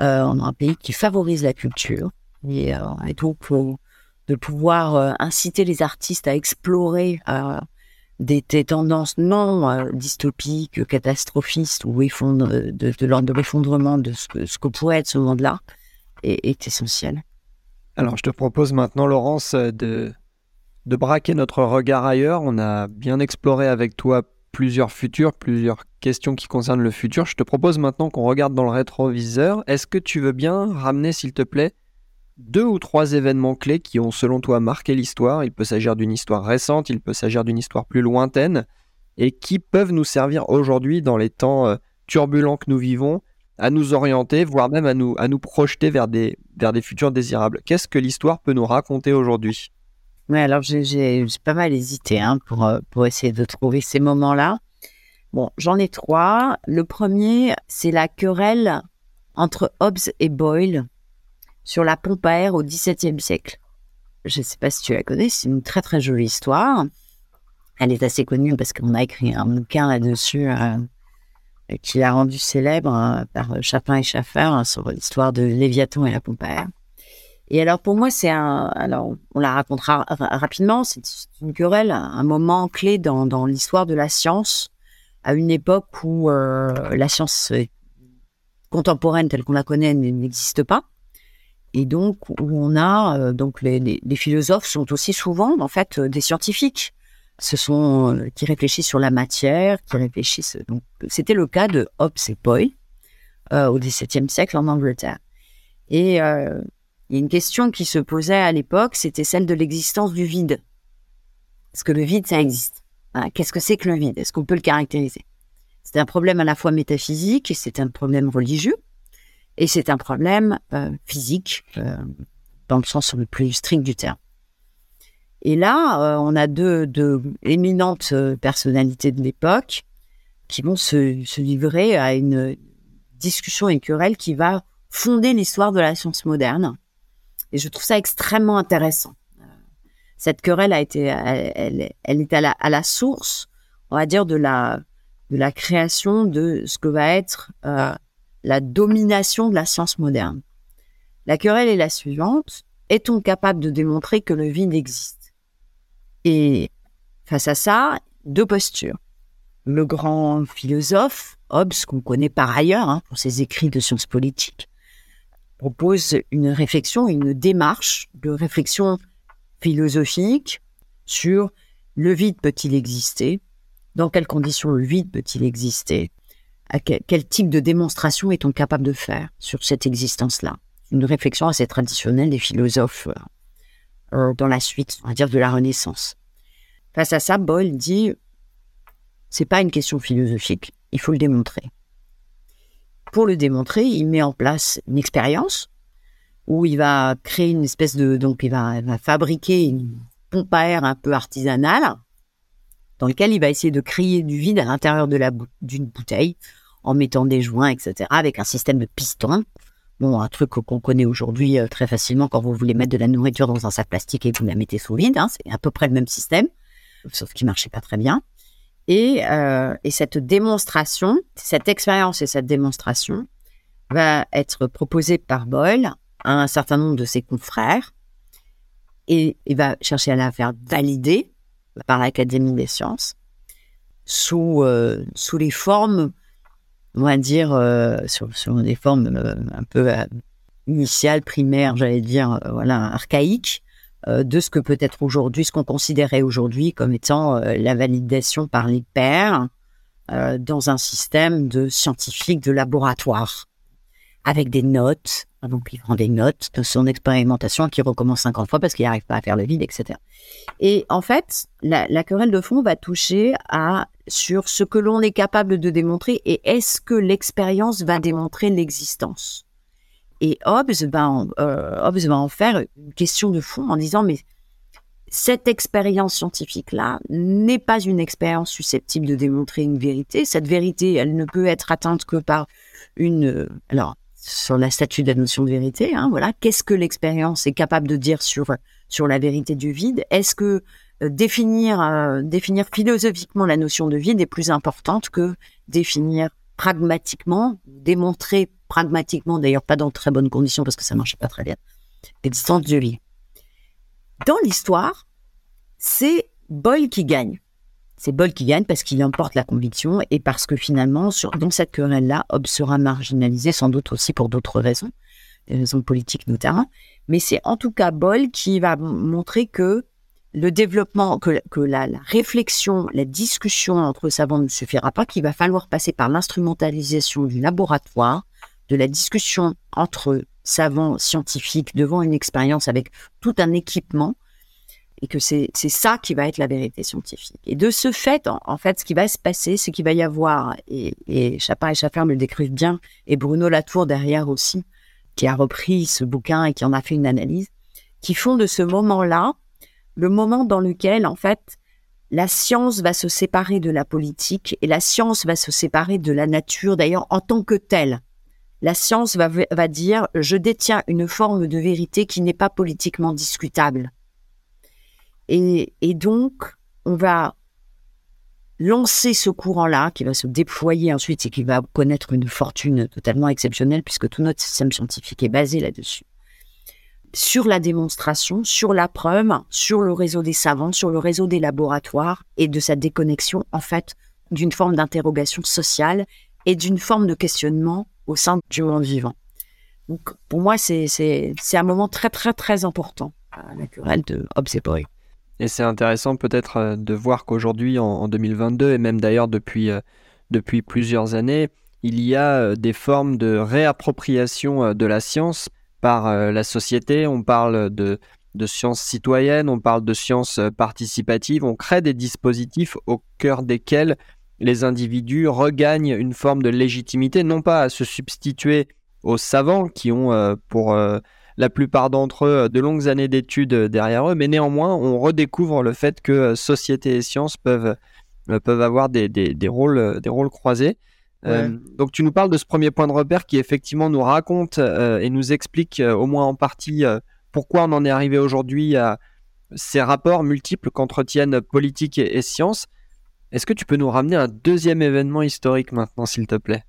Speaker 2: Euh, on a un pays qui favorise la culture. Et, euh, et donc, de pouvoir inciter les artistes à explorer des, tendances non dystopiques, catastrophistes ou effondre, de, de, l'effondrement de ce que, ce que pourrait être ce monde-là est, essentiel.
Speaker 1: Alors, je te propose maintenant, Laurence, de, de braquer notre regard ailleurs. On a bien exploré avec toi plusieurs futurs, plusieurs questions qui concernent le futur. Je te propose maintenant qu'on regarde dans le rétroviseur. Est-ce que tu veux bien ramener, s'il te plaît, deux ou trois événements clés qui ont, selon toi, marqué l'histoire Il peut s'agir d'une histoire récente, il peut s'agir d'une histoire plus lointaine, et qui peuvent nous servir aujourd'hui dans les temps euh, turbulents que nous vivons à nous orienter, voire même à nous, projeter vers des, futurs désirables. Qu'est-ce que l'histoire peut nous raconter aujourd'hui?
Speaker 2: Oui, alors j'ai pas mal hésité hein, pour, euh, pour essayer de trouver ces moments-là. J'en ai trois. Le premier, c'est la querelle entre Hobbes et Boyle sur la pompe à air au XVIIe siècle. Je ne sais pas si tu la connais, c'est une très très jolie histoire. Elle est assez connue parce qu'on a écrit un bouquin là-dessus euh, qui l'a rendu célèbre hein, par euh, Chapin et Schaffer hein, sur l'histoire de Léviathan et la pompe à air. Et alors pour moi, c'est un, alors on la racontera rapidement, c'est une querelle, un moment clé dans, l'histoire de la science, à une époque où euh, la science contemporaine telle qu'on la connaît n'existe pas, et donc où on a euh, donc les, philosophes sont aussi souvent en fait des scientifiques ce sont euh, qui réfléchissent sur la matière, qui réfléchissent. Donc, c'était le cas de Hobbes et euh, au XVIIe siècle en Angleterre. Et euh, il y a une question qui se posait à l'époque, c'était celle de l'existence du vide. Est-ce que le vide, ça existe? Hein, Qu'est-ce que c'est que le vide? Est-ce qu'on peut le caractériser? C'est un problème à la fois métaphysique et c'est un problème religieux et c'est un problème euh, physique euh, dans le sens le plus strict du terme. Et là, euh, on a deux, deux éminentes euh, personnalités de l'époque qui vont se, se, livrer à une discussion et querelle qui va fonder l'histoire de la science moderne. Et je trouve ça extrêmement intéressant. Cette querelle a été, elle, elle, est à la, à la, source, on va dire, de la, de la création de ce que va être euh, la domination de la science moderne. La querelle est la suivante. Est-on capable de démontrer que le vide existe? Et face à ça, deux postures. Le grand philosophe, Hobbes, qu'on connaît par ailleurs hein, pour ses écrits de sciences politiques, propose une réflexion, une démarche de réflexion philosophique sur le vide peut-il exister? Dans quelles conditions le vide peut-il exister? Quel, type de démonstration est-on capable de faire sur cette existence-là? Une réflexion assez traditionnelle des philosophes euh, euh, dans la suite, on va dire, de la Renaissance. Face à ça, Boyle dit c'est pas une question philosophique, il faut le démontrer. Pour le démontrer, il met en place une expérience où il va créer une espèce de donc il va, va fabriquer une pompe à air un peu artisanale dans lequel il va essayer de créer du vide à l'intérieur d'une bouteille en mettant des joints, etc., avec un système de piston. Bon, un truc qu'on connaît aujourd'hui euh, très facilement quand vous voulez mettre de la nourriture dans un sac plastique et que vous la mettez sous vide. Hein, c'est à peu près le même système, sauf qu'il marchait pas très bien. Euh, et cette démonstration, cette expérience et cette démonstration va être proposée par Boyle à un certain nombre de ses confrères et il va chercher à la faire valider par l'Académie des sciences sous, euh, sous les formes, on va dire, euh, sur, sur, des formes euh, un peu initiales, primaires, j'allais dire, voilà, archaïques, de ce que peut être aujourd'hui, ce qu'on considérait aujourd'hui comme étant la validation par les pairs dans un système de scientifique de laboratoire avec des notes. Donc, il prend des notes de son expérimentation qui recommence 50 fois parce qu'il n'arrive pas à faire le vide, etc. Et en fait, la, querelle de fond va toucher à sur ce que l'on est capable de démontrer et est-ce que l'expérience va démontrer l'existence. Et Hobbes va, en, euh, Hobbes va en faire une question de fond en disant mais cette expérience scientifique-là n'est pas une expérience susceptible de démontrer une vérité. Cette vérité, elle ne peut être atteinte que par une. Alors, sur la statue de la notion de vérité. Hein, voilà, qu'est-ce que l'expérience est capable de dire sur sur la vérité du vide? Est-ce que euh, définir euh, définir philosophiquement la notion de vide est plus importante que définir pragmatiquement, démontrer pragmatiquement, d'ailleurs pas dans très bonnes conditions parce que ça marche pas très bien, l'existence du vide. Dans l'histoire, c'est Boyle qui gagne. C'est Boll qui gagne parce qu'il emporte la conviction et parce que finalement, sur, dans cette querelle-là, Hobbes sera marginalisé, sans doute aussi pour d'autres raisons, des raisons politiques notamment. Mais c'est en tout cas Boll qui va montrer que le développement, que, la, réflexion, la discussion entre savants ne suffira pas, qu'il va falloir passer par l'instrumentalisation du laboratoire, de la discussion entre savants scientifiques devant une expérience avec tout un équipement et que c'est ça qui va être la vérité scientifique. Et de ce fait, en, fait, ce qui va se passer, c'est qu'il va y avoir, et, et Chapin et Schaffer me le décrivent bien, et Bruno Latour derrière aussi, qui a repris ce bouquin et qui en a fait une analyse, qui font de ce moment-là le moment dans lequel, en fait, la science va se séparer de la politique et la science va se séparer de la nature, d'ailleurs, en tant que telle. La science va, va dire, je détiens une forme de vérité qui n'est pas politiquement discutable et, donc, on va lancer ce courant-là, qui va se déployer ensuite et qui va connaître une fortune totalement exceptionnelle, puisque tout notre système scientifique est basé là-dessus. Sur la démonstration, sur la preuve, sur le réseau des savants, sur le réseau des laboratoires et de sa déconnexion, en fait, d'une forme d'interrogation sociale et d'une forme de questionnement au sein du monde vivant. Donc, pour moi, c'est un moment très, très, très important, la querelle de Hobbes et Boy.
Speaker 1: Et c'est intéressant peut-être euh, de voir qu'aujourd'hui, en, 2022, et même d'ailleurs depuis, euh, depuis plusieurs années, il y a euh, des formes de réappropriation de la science par la société. On parle de, de sciences citoyennes, on parle de sciences participatives, on crée des dispositifs au cœur desquels les individus regagnent une forme de légitimité, non pas à se substituer aux savants qui ont pour la plupart d'entre eux euh, de longues années d'études euh, derrière eux, mais néanmoins, on redécouvre le fait que euh, société et sciences peuvent, peuvent avoir des, des, rôles, des rôles croisés. donc tu nous parles de ce premier point de repère qui effectivement nous raconte et nous explique au moins en partie pourquoi on en est arrivé aujourd'hui à ces rapports multiples qu'entretiennent politique et, et science. Est-ce que tu peux nous ramener un deuxième événement historique maintenant, s'il te plaît?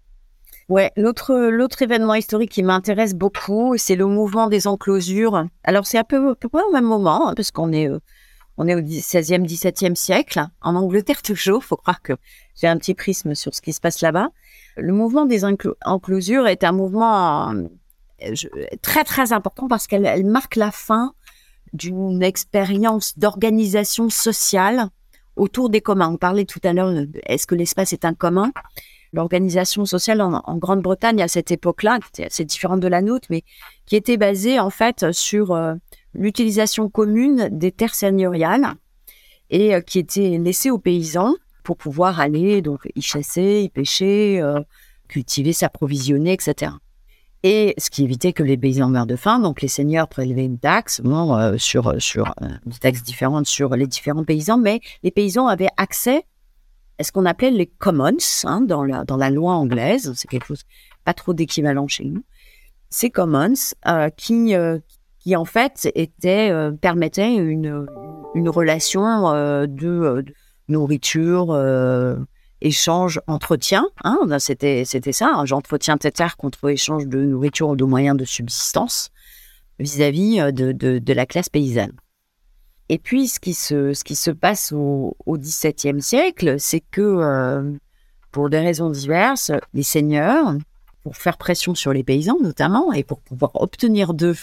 Speaker 2: Ouais, l'autre l'autre événement historique qui m'intéresse beaucoup, c'est le mouvement des enclosures. Alors c'est peu, peu près au même moment, hein, parce qu'on est euh, on est au 16e, 17e siècle, en Angleterre toujours. Faut croire que j'ai un petit prisme sur ce qui se passe là-bas. Le mouvement des enclosures est un mouvement euh, très très important parce qu'elle marque la fin d'une expérience d'organisation sociale autour des communs. On parlait tout à l'heure, est-ce que l'espace est un commun? L'organisation sociale en, Grande-Bretagne à cette époque-là, qui était assez différente de la nôtre, mais qui était basée en fait sur euh, l'utilisation commune des terres seigneuriales et euh, qui était laissée aux paysans pour pouvoir aller donc y chasser, y pêcher, euh, cultiver, s'approvisionner, etc. Et ce qui évitait que les paysans meurent de faim. Donc les seigneurs prélevaient une taxe, bon, sur sur des taxes différentes sur les différents paysans, mais les paysans avaient accès ce qu'on appelait les commons hein, dans la loi anglaise. C'est quelque chose pas trop d'équivalent chez nous. Ces commons euh, qui qui en fait étaient permettaient une relation de, nourriture échange, entretien. Hein, c'était, c'était ça. Hein, J'entretiens tes terres contre échange de nourriture ou de moyens de subsistance vis-à-vis euh, de, la classe paysanne. Et puis, ce qui se, passe au, XVIIe siècle, c'est que, euh, pour des raisons diverses, les seigneurs, pour faire pression sur les paysans notamment, et pour pouvoir obtenir d'eux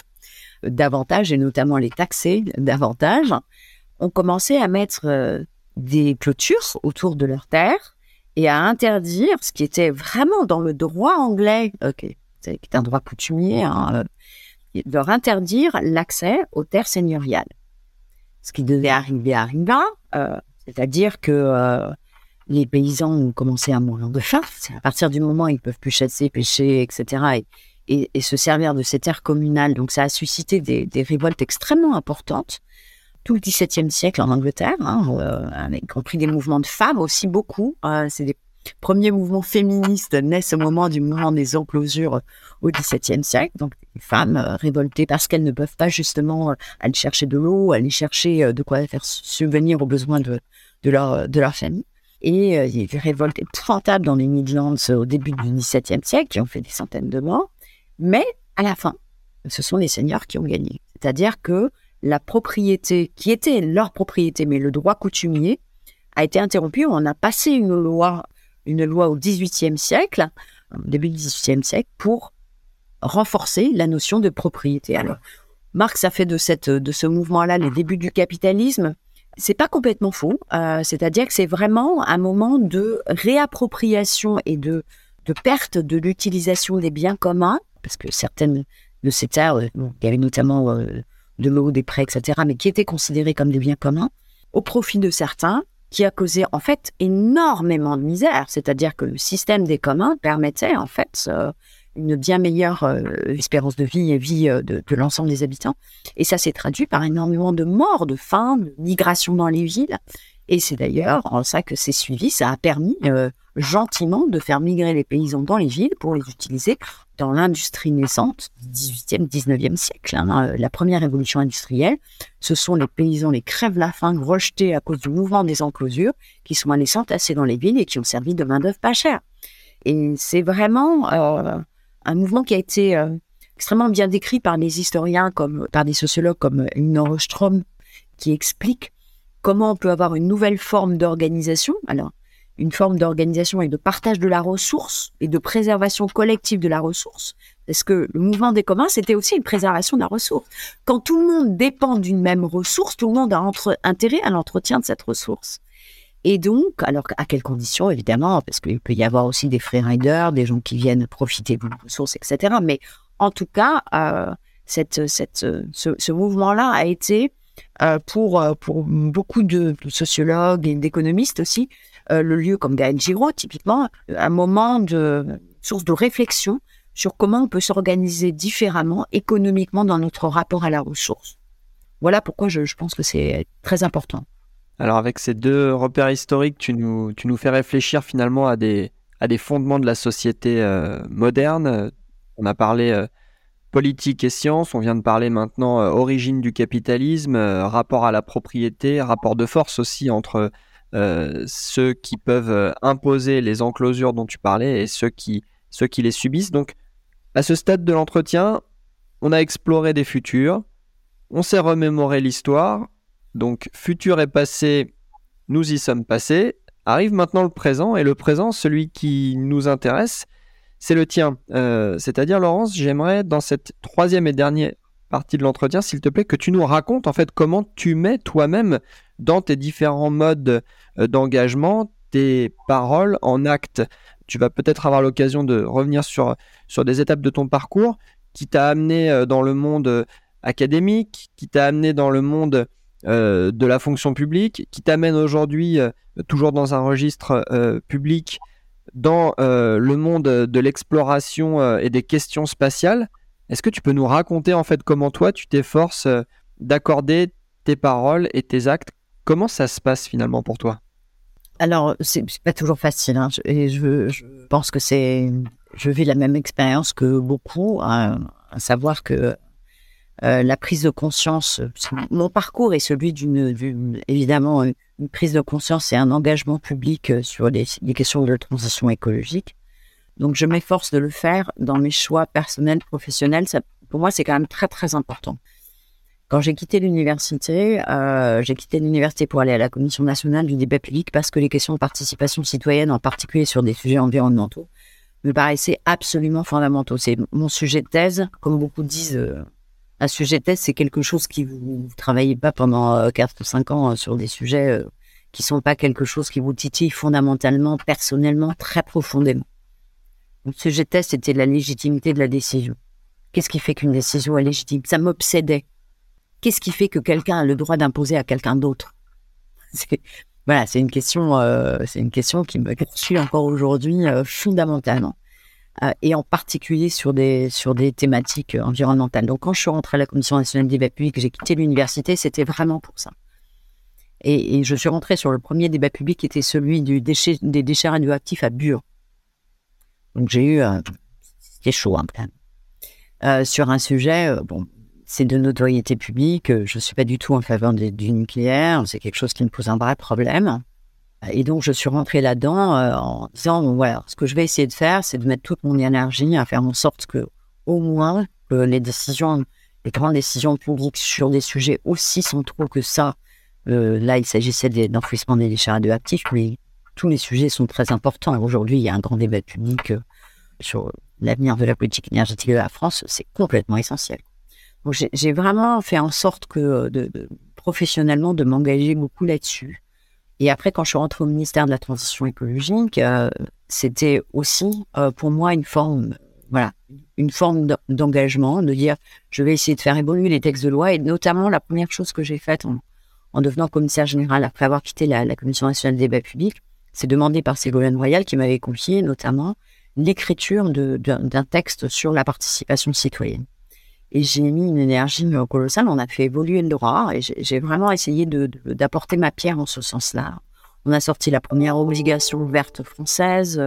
Speaker 2: davantage, et notamment les taxer davantage, ont commencé à mettre euh, des clôtures autour de leurs terres et à interdire ce qui était vraiment dans le droit anglais, ok, qui est un droit coutumier, hein, euh, leur interdire l'accès aux terres seigneuriales. Ce qui devait arriver arriva, euh, c'est-à-dire que euh, les paysans ont commencé à mourir de faim. À partir du moment où ils peuvent plus chasser, pêcher, etc. Et, se servir de ces terres communales. Donc ça a suscité des, révoltes extrêmement importantes tout le XVIIe siècle en Angleterre, hein, euh, y compris des mouvements de femmes aussi beaucoup. Euh, c'est des premiers mouvements féministes naissent au moment du mouvement des enclosures au XVIIe siècle. Donc, des femmes euh, révoltées parce qu'elles ne peuvent pas justement aller chercher de l'eau, aller chercher de quoi faire subvenir aux besoins de, de, leur, de leur famille. Et il y a eu des révoltes épouvantables dans les Midlands au début du XVIIe siècle qui ont fait des centaines de morts. Mais à la fin, ce sont les seigneurs qui ont gagné. C'est-à-dire que la propriété, qui était leur propriété, mais le droit coutumier, a été interrompu. On a passé une loi, une loi au XVIIIe siècle, début du XVIIIe siècle, pour renforcer la notion de propriété. Alors, Marx a fait de cette, de ce mouvement-là les débuts du capitalisme. C'est pas complètement faux. Euh, c'est-à-dire que c'est vraiment un moment de réappropriation et de, de perte de l'utilisation des biens communs, parce que certaines de ces terres, euh, il y avait notamment euh, de l'eau, des prêts, etc., mais qui étaient considérés comme des biens communs, au profit de certains, qui a causé en fait énormément de misère. C'est-à-dire que le système des communs permettait en fait euh, une bien meilleure euh, espérance de vie et vie euh, de, de l'ensemble des habitants. Et ça s'est traduit par énormément de morts, de faim, de migration dans les villes. Et c'est d'ailleurs en ça que c'est suivi, ça a permis gentiment de faire migrer les paysans dans les villes pour les utiliser dans l'industrie naissante du 18e, 19e siècle. Hein. La première révolution industrielle, ce sont les paysans, les crèves-la-faim rejetés à cause du mouvement des enclosures qui sont allés s'entasser dans les villes et qui ont servi de main-d'œuvre pas chère. Et c'est vraiment euh, un mouvement qui a été euh, extrêmement bien décrit par des historiens, comme par des sociologues comme Elinor Ostrom, qui explique comment on peut avoir une nouvelle forme d'organisation. Alors, une forme d'organisation et de partage de la ressource et de préservation collective de la ressource. Parce que le mouvement des communs, c'était aussi une préservation de la ressource. Quand tout le monde dépend d'une même ressource, tout le monde a intérêt à l'entretien de cette ressource. Et donc, alors à quelles conditions, évidemment, parce qu'il peut y avoir aussi des freeriders, des gens qui viennent profiter de la ressource, etc. Mais en tout cas, euh, cette, ce, mouvement-là a été, euh, pour, pour beaucoup de sociologues et d'économistes aussi, euh, le lieu comme Gaël Giraud, typiquement, un moment de source de réflexion sur comment on peut s'organiser différemment économiquement dans notre rapport à la ressource. Voilà pourquoi je, pense que c'est très important.
Speaker 1: Alors avec ces deux repères historiques, tu nous, tu nous fais réfléchir finalement à des, à des fondements de la société euh, moderne. On a parlé euh, politique et science, on vient de parler maintenant origine du capitalisme, rapport à la propriété, rapport de force aussi entre euh, ceux qui peuvent euh, imposer les enclosures dont tu parlais et ceux qui, ceux qui les subissent. Donc, à ce stade de l'entretien, on a exploré des futurs, on s'est remémoré l'histoire. Donc, futur et passé, nous y sommes passés. Arrive maintenant le présent, et le présent, celui qui nous intéresse, c'est le tien. Euh, c'est-à-dire, Laurence, j'aimerais, dans cette troisième et dernière partie de l'entretien, s'il te plaît, que tu nous racontes en fait comment tu mets toi-même dans tes différents modes d'engagement, tes paroles en actes. Tu vas peut-être avoir l'occasion de revenir sur, des étapes de ton parcours qui t'a amené dans le monde académique, qui t'a amené dans le monde de la fonction publique, qui t'amène aujourd'hui toujours dans un registre public dans le monde de l'exploration et des questions spatiales. Est-ce que tu peux nous raconter en fait comment toi tu t'efforces euh, d'accorder tes paroles et tes actes? Comment ça se passe finalement pour toi?
Speaker 2: Alors c'est pas toujours facile. Hein. Et je, pense que c'est, je vis la même expérience que beaucoup, à, savoir que euh, la prise de conscience, mon parcours est celui d'une, évidemment, une prise de conscience et un engagement public sur les, les questions de transition écologique. Donc, je m'efforce de le faire dans mes choix personnels, professionnels. Pour moi, c'est quand même très, très important. Quand j'ai quitté l'université, euh, j'ai quitté l'université pour aller à la Commission nationale du débat public parce que les questions de participation citoyenne, en particulier sur des sujets environnementaux, me paraissaient absolument fondamentaux. C'est mon sujet de thèse, comme beaucoup disent. Euh, un sujet de thèse, c'est quelque chose qui vous, vous travaillez pas pendant euh, 4 ou 5 ans euh, sur des sujets euh, qui sont pas quelque chose qui vous titille fondamentalement, personnellement, très profondément. Le sujet test, c'était la légitimité de la décision. Qu'est-ce qui fait qu'une décision est légitime? Ça m'obsédait. Qu'est-ce qui fait que quelqu'un a le droit d'imposer à quelqu'un d'autre? Voilà, c'est une question, euh, c'est une question qui me suit encore aujourd'hui euh, fondamentalement, euh, et en particulier sur des des thématiques environnementales. Donc, quand je suis rentrée à la Commission nationale du débat public, j'ai quitté l'université, c'était vraiment pour ça. Et, je suis rentrée sur le premier débat public, qui était celui des déchets radioactifs à Bure. Donc j'ai eu, euh, c'était chaud peu. Euh, sur un sujet, euh, bon, c'est de notoriété publique. Je suis pas du tout en faveur du nucléaire. C'est quelque chose qui me pose un vrai problème. Et donc je suis rentrée là-dedans en disant voilà, ce que je vais essayer de faire, c'est de mettre toute mon énergie à faire en sorte que au moins les décisions, les grandes décisions publiques sur des sujets aussi centraux que ça. là, il s'agissait d'enfouissement des déchets radioactifs, mais tous les sujets sont très importants. Aujourd'hui, il y a un grand débat public euh, sur l'avenir de la politique énergétique de la France. C'est complètement essentiel. J'ai vraiment fait en sorte que, euh, professionnellement, de m'engager beaucoup là-dessus. Et après, quand je suis rentrée au ministère de la Transition écologique, euh, c'était aussi pour moi une forme, voilà, une forme d'engagement, de dire je vais essayer de faire évoluer les textes de loi. Et notamment, la première chose que j'ai faite en, en, devenant commissaire général après avoir quitté la, la Commission nationale des débats publics, c'est demandé par Ségolène Royal qui m'avait confié notamment l'écriture d'un texte sur la participation citoyenne. Et j'ai mis une énergie colossale. On a fait évoluer le droit et j'ai vraiment essayé d'apporter ma pierre en ce sens-là. On a sorti la première obligation verte française.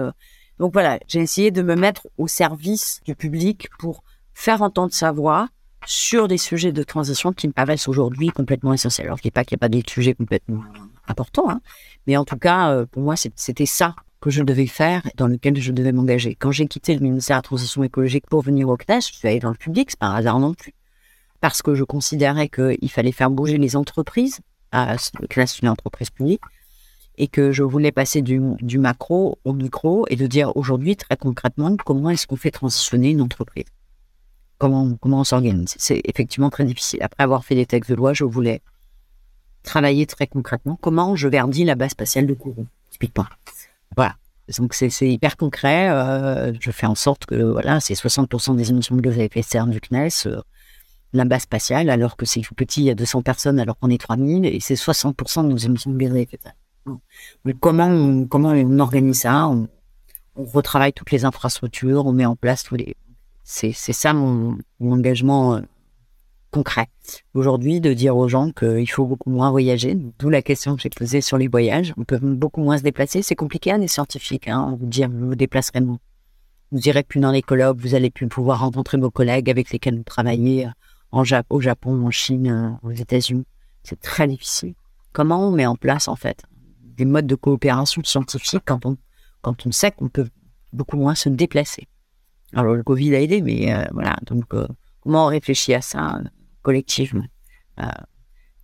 Speaker 2: Donc voilà, j'ai essayé de me mettre au service du public pour faire entendre sa voix sur des sujets de transition qui me paraissent aujourd'hui complètement essentiels. Alors, je dis pas qu'il n'y a pas des sujets complètement importants, hein, mais en tout cas, euh, pour moi, c'était ça que je devais faire, dans lequel je devais m'engager. Quand j'ai quitté le ministère de la Transition écologique pour venir au CNES, je suis allée dans le public, c'est pas un hasard non plus, parce que je considérais qu'il fallait faire bouger les entreprises, à le une entreprise publique, et que je voulais passer du, du macro au micro et de dire aujourd'hui, très concrètement, comment est-ce qu'on fait transitionner une entreprise? Comment, comment on s'organise? C'est effectivement très difficile. Après avoir fait des textes de loi, je voulais travailler très concrètement. Comment je verdis la base spatiale de Kourou? Explique-moi. Voilà. Donc c'est hyper concret. Euh, je fais en sorte que voilà, c'est 60% des émissions de gaz à effet de serre du CNES, euh, la base spatiale, alors que c'est tout petit, il y a 200 personnes alors qu'on est 3000, et c'est 60% de nos émissions de gaz à effet de serre. Comment on, comment on organise ça? On, retravaille toutes les infrastructures, on met en place tous les. C'est ça mon, mon engagement concret aujourd'hui de dire aux gens qu'il faut beaucoup moins voyager. D'où la question que j'ai posée sur les voyages. On peut beaucoup moins se déplacer. C'est compliqué, on est scientifique. Hein, on vous dire, vous vous déplacerez moins. Vous irez plus dans les colloques, vous allez plus pouvoir rencontrer vos collègues avec lesquels vous travaillez euh, en au Japon, en Chine, euh, aux États-Unis. C'est très difficile. Comment on met en place, en fait, des modes de coopération scientifique quand on, quand on sait qu'on peut beaucoup moins se déplacer? Alors, le Covid a aidé, mais euh, voilà. Donc, comment on réfléchit à ça collectivement. Euh,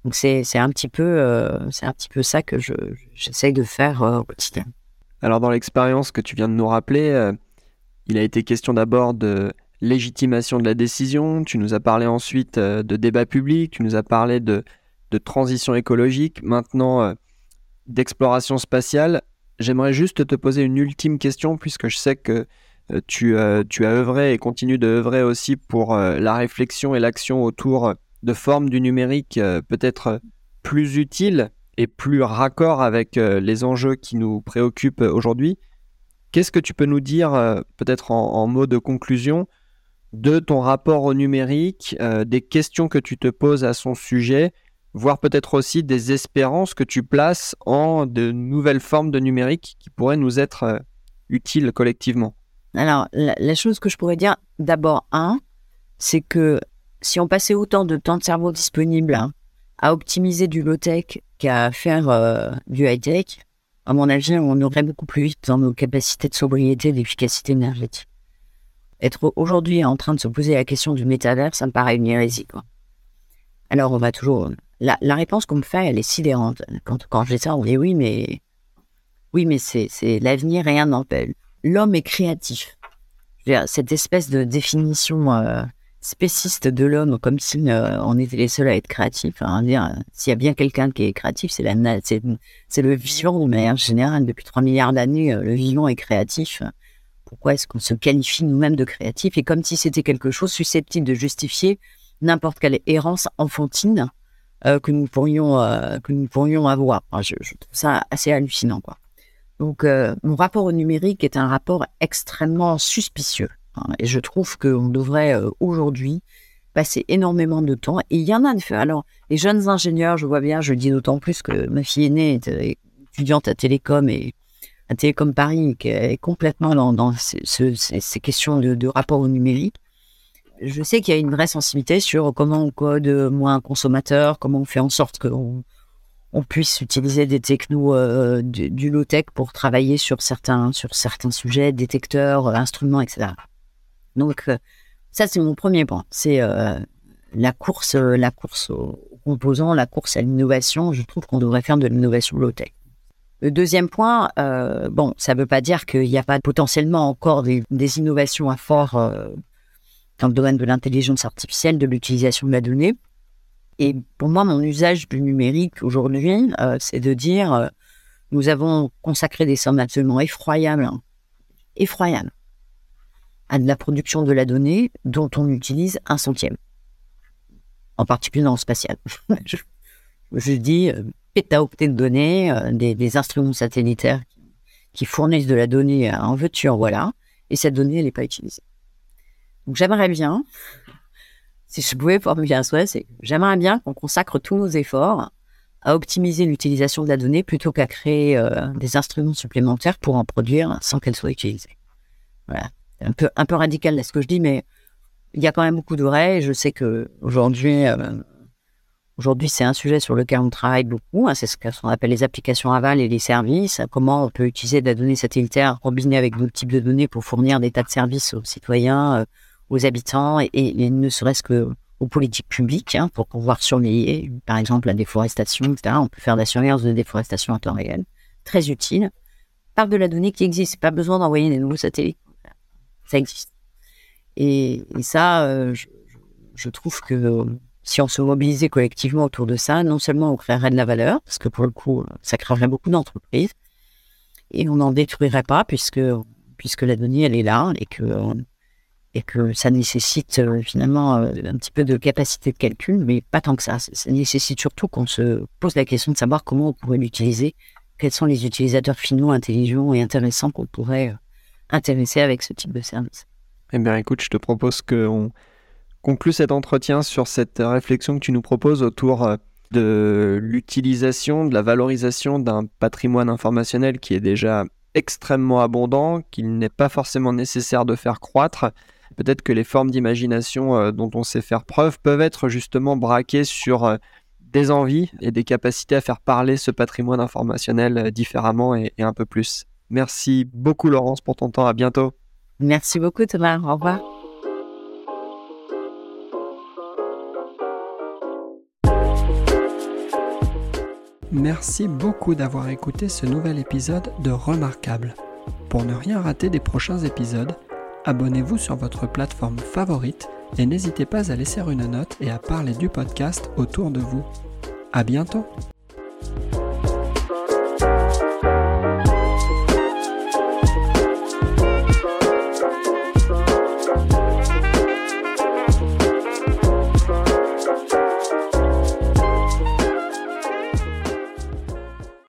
Speaker 2: donc c'est un petit peu euh, c'est un petit peu ça que je j'essaye de faire euh, au quotidien.
Speaker 1: Alors dans l'expérience que tu viens de nous rappeler, il a été question d'abord de légitimation de la décision. Tu nous as parlé ensuite de débat public. Tu nous as parlé de de transition écologique, maintenant d'exploration spatiale. J'aimerais juste te poser une ultime question puisque je sais que tu, tu as œuvré et continues de œuvrer aussi pour la réflexion et l'action autour de formes du numérique peut-être plus utiles et plus raccord avec les enjeux qui nous préoccupent aujourd'hui. Qu'est-ce que tu peux nous dire, peut-être en, en, mot de conclusion, de ton rapport au numérique, des questions que tu te poses à son sujet voire peut-être aussi des espérances que tu places en de nouvelles formes de numérique qui pourraient nous être euh, utiles collectivement?
Speaker 2: Alors, la, chose que je pourrais dire, d'abord, un, c'est que si on passait autant de temps de cerveau disponible à optimiser du low-tech qu'à faire euh, du high-tech, à mon avis, on aurait beaucoup plus vite dans nos capacités de sobriété et d'efficacité énergétique. Être aujourd'hui en train de se poser la question du métavers, ça me paraît une hérésie. Alors, on va toujours la, réponse qu'on me fait, elle est sidérante. Quand, quand dis ça, on dit oui, mais oui, mais c'est, l'avenir, rien n'empêche. L'homme est créatif. cette espèce de définition euh, spéciste de l'homme, comme si euh, on était les seuls à être créatifs. Hein, dire, s'il y a bien quelqu'un qui est créatif, c'est, le vivant de manière générale. Depuis 3 milliards d'années, euh, le vivant est créatif. Pourquoi est-ce qu'on se qualifie nous-mêmes de créatifs Et comme si c'était quelque chose susceptible de justifier n'importe quelle errance enfantine euh, que nous pourrions euh, que nous pourrions avoir. je, trouve ça assez hallucinant, quoi. Donc, euh, mon rapport au numérique est un rapport extrêmement suspicieux, hein, et je trouve qu'on devrait aujourd'hui passer énormément de temps. Et il y en a de Alors, les jeunes ingénieurs, je vois bien, je dis d'autant plus que ma fille aînée est étudiante à Télécom et à Télécom Paris, qui est complètement dans, ces, questions de, de rapport au numérique je sais qu'il y a une vraie sensibilité sur comment on code moins consommateur, comment on fait en sorte qu'on on puisse utiliser des technos euh, du, low-tech pour travailler sur certains, sur certains sujets, détecteurs, euh, instruments, etc. Donc, euh, ça, c'est mon premier point. C'est la course, la course aux composants, la course à l'innovation. Je trouve qu'on devrait faire de l'innovation low-tech. Le deuxième point, bon, ça ne veut pas dire qu'il n'y a pas potentiellement encore des, des innovations à fort dans le domaine de l'intelligence artificielle, de l'utilisation de la donnée. Et pour moi, mon usage du numérique aujourd'hui, euh, c'est de dire, euh, nous avons consacré des sommes absolument effroyables, effroyables, à de la production de la donnée dont on utilise un centième. En particulier dans le spatial. je, dis euh, pétaoctets de données, euh, des, instruments satellitaires qui fournissent de la donnée en voiture, voilà, et cette donnée, elle n'est pas utilisée. Donc j'aimerais bien, si je pouvais formuler un souhait, c'est j'aimerais bien qu'on consacre tous nos efforts à optimiser l'utilisation de la donnée plutôt qu'à créer euh, des instruments supplémentaires pour en produire sans qu'elle soit utilisée. Voilà. Un peu, un peu radical là ce que je dis, mais il y a quand même beaucoup vrai. je sais que euh, aujourd'hui c'est un sujet sur lequel on travaille beaucoup. Hein, c'est ce qu'on appelle les applications aval et les services. Comment on peut utiliser de la donnée satellitaire combinée avec d'autres types de données pour fournir des tas de services aux citoyens, euh, aux habitants et, ne serait-ce que aux politiques publiques hein, pour pouvoir surveiller, par exemple, la déforestation, etc. On peut faire de la surveillance de déforestation en temps réel, très utile. Par de la donnée qui existe, pas besoin d'envoyer des nouveaux satellites. Ça existe. Et, ça, euh, je, trouve que si on se mobilisait collectivement autour de ça, non seulement on créerait de la valeur, parce que pour le coup, ça créerait beaucoup d'entreprises, et on n'en détruirait pas puisque puisque la donnée elle est là et que et que ça nécessite euh, finalement euh, un petit peu de capacité de calcul, mais pas tant que ça. Ça nécessite surtout qu'on se pose la question de savoir comment on pourrait l'utiliser, quels sont les utilisateurs finaux, intelligents et intéressants qu'on pourrait euh, intéresser avec ce type de service.
Speaker 1: Eh bien écoute, je te propose qu'on conclue cet entretien sur cette réflexion que tu nous proposes autour de l'utilisation, de la valorisation d'un patrimoine informationnel qui est déjà extrêmement abondant, qu'il n'est pas forcément nécessaire de faire croître, peut-être que les formes d'imagination euh, dont on sait faire preuve peuvent être justement braquées sur euh, des envies et des capacités à faire parler ce patrimoine informationnel euh, différemment et, un peu plus. Merci beaucoup Laurence pour ton temps, à bientôt.
Speaker 2: Merci beaucoup Thomas, au revoir.
Speaker 1: Merci beaucoup d'avoir écouté ce nouvel épisode de Remarquable. Pour ne rien rater des prochains épisodes, abonnez-vous sur votre plateforme favorite et n'hésitez pas à laisser une note et à parler du podcast autour de vous. À bientôt.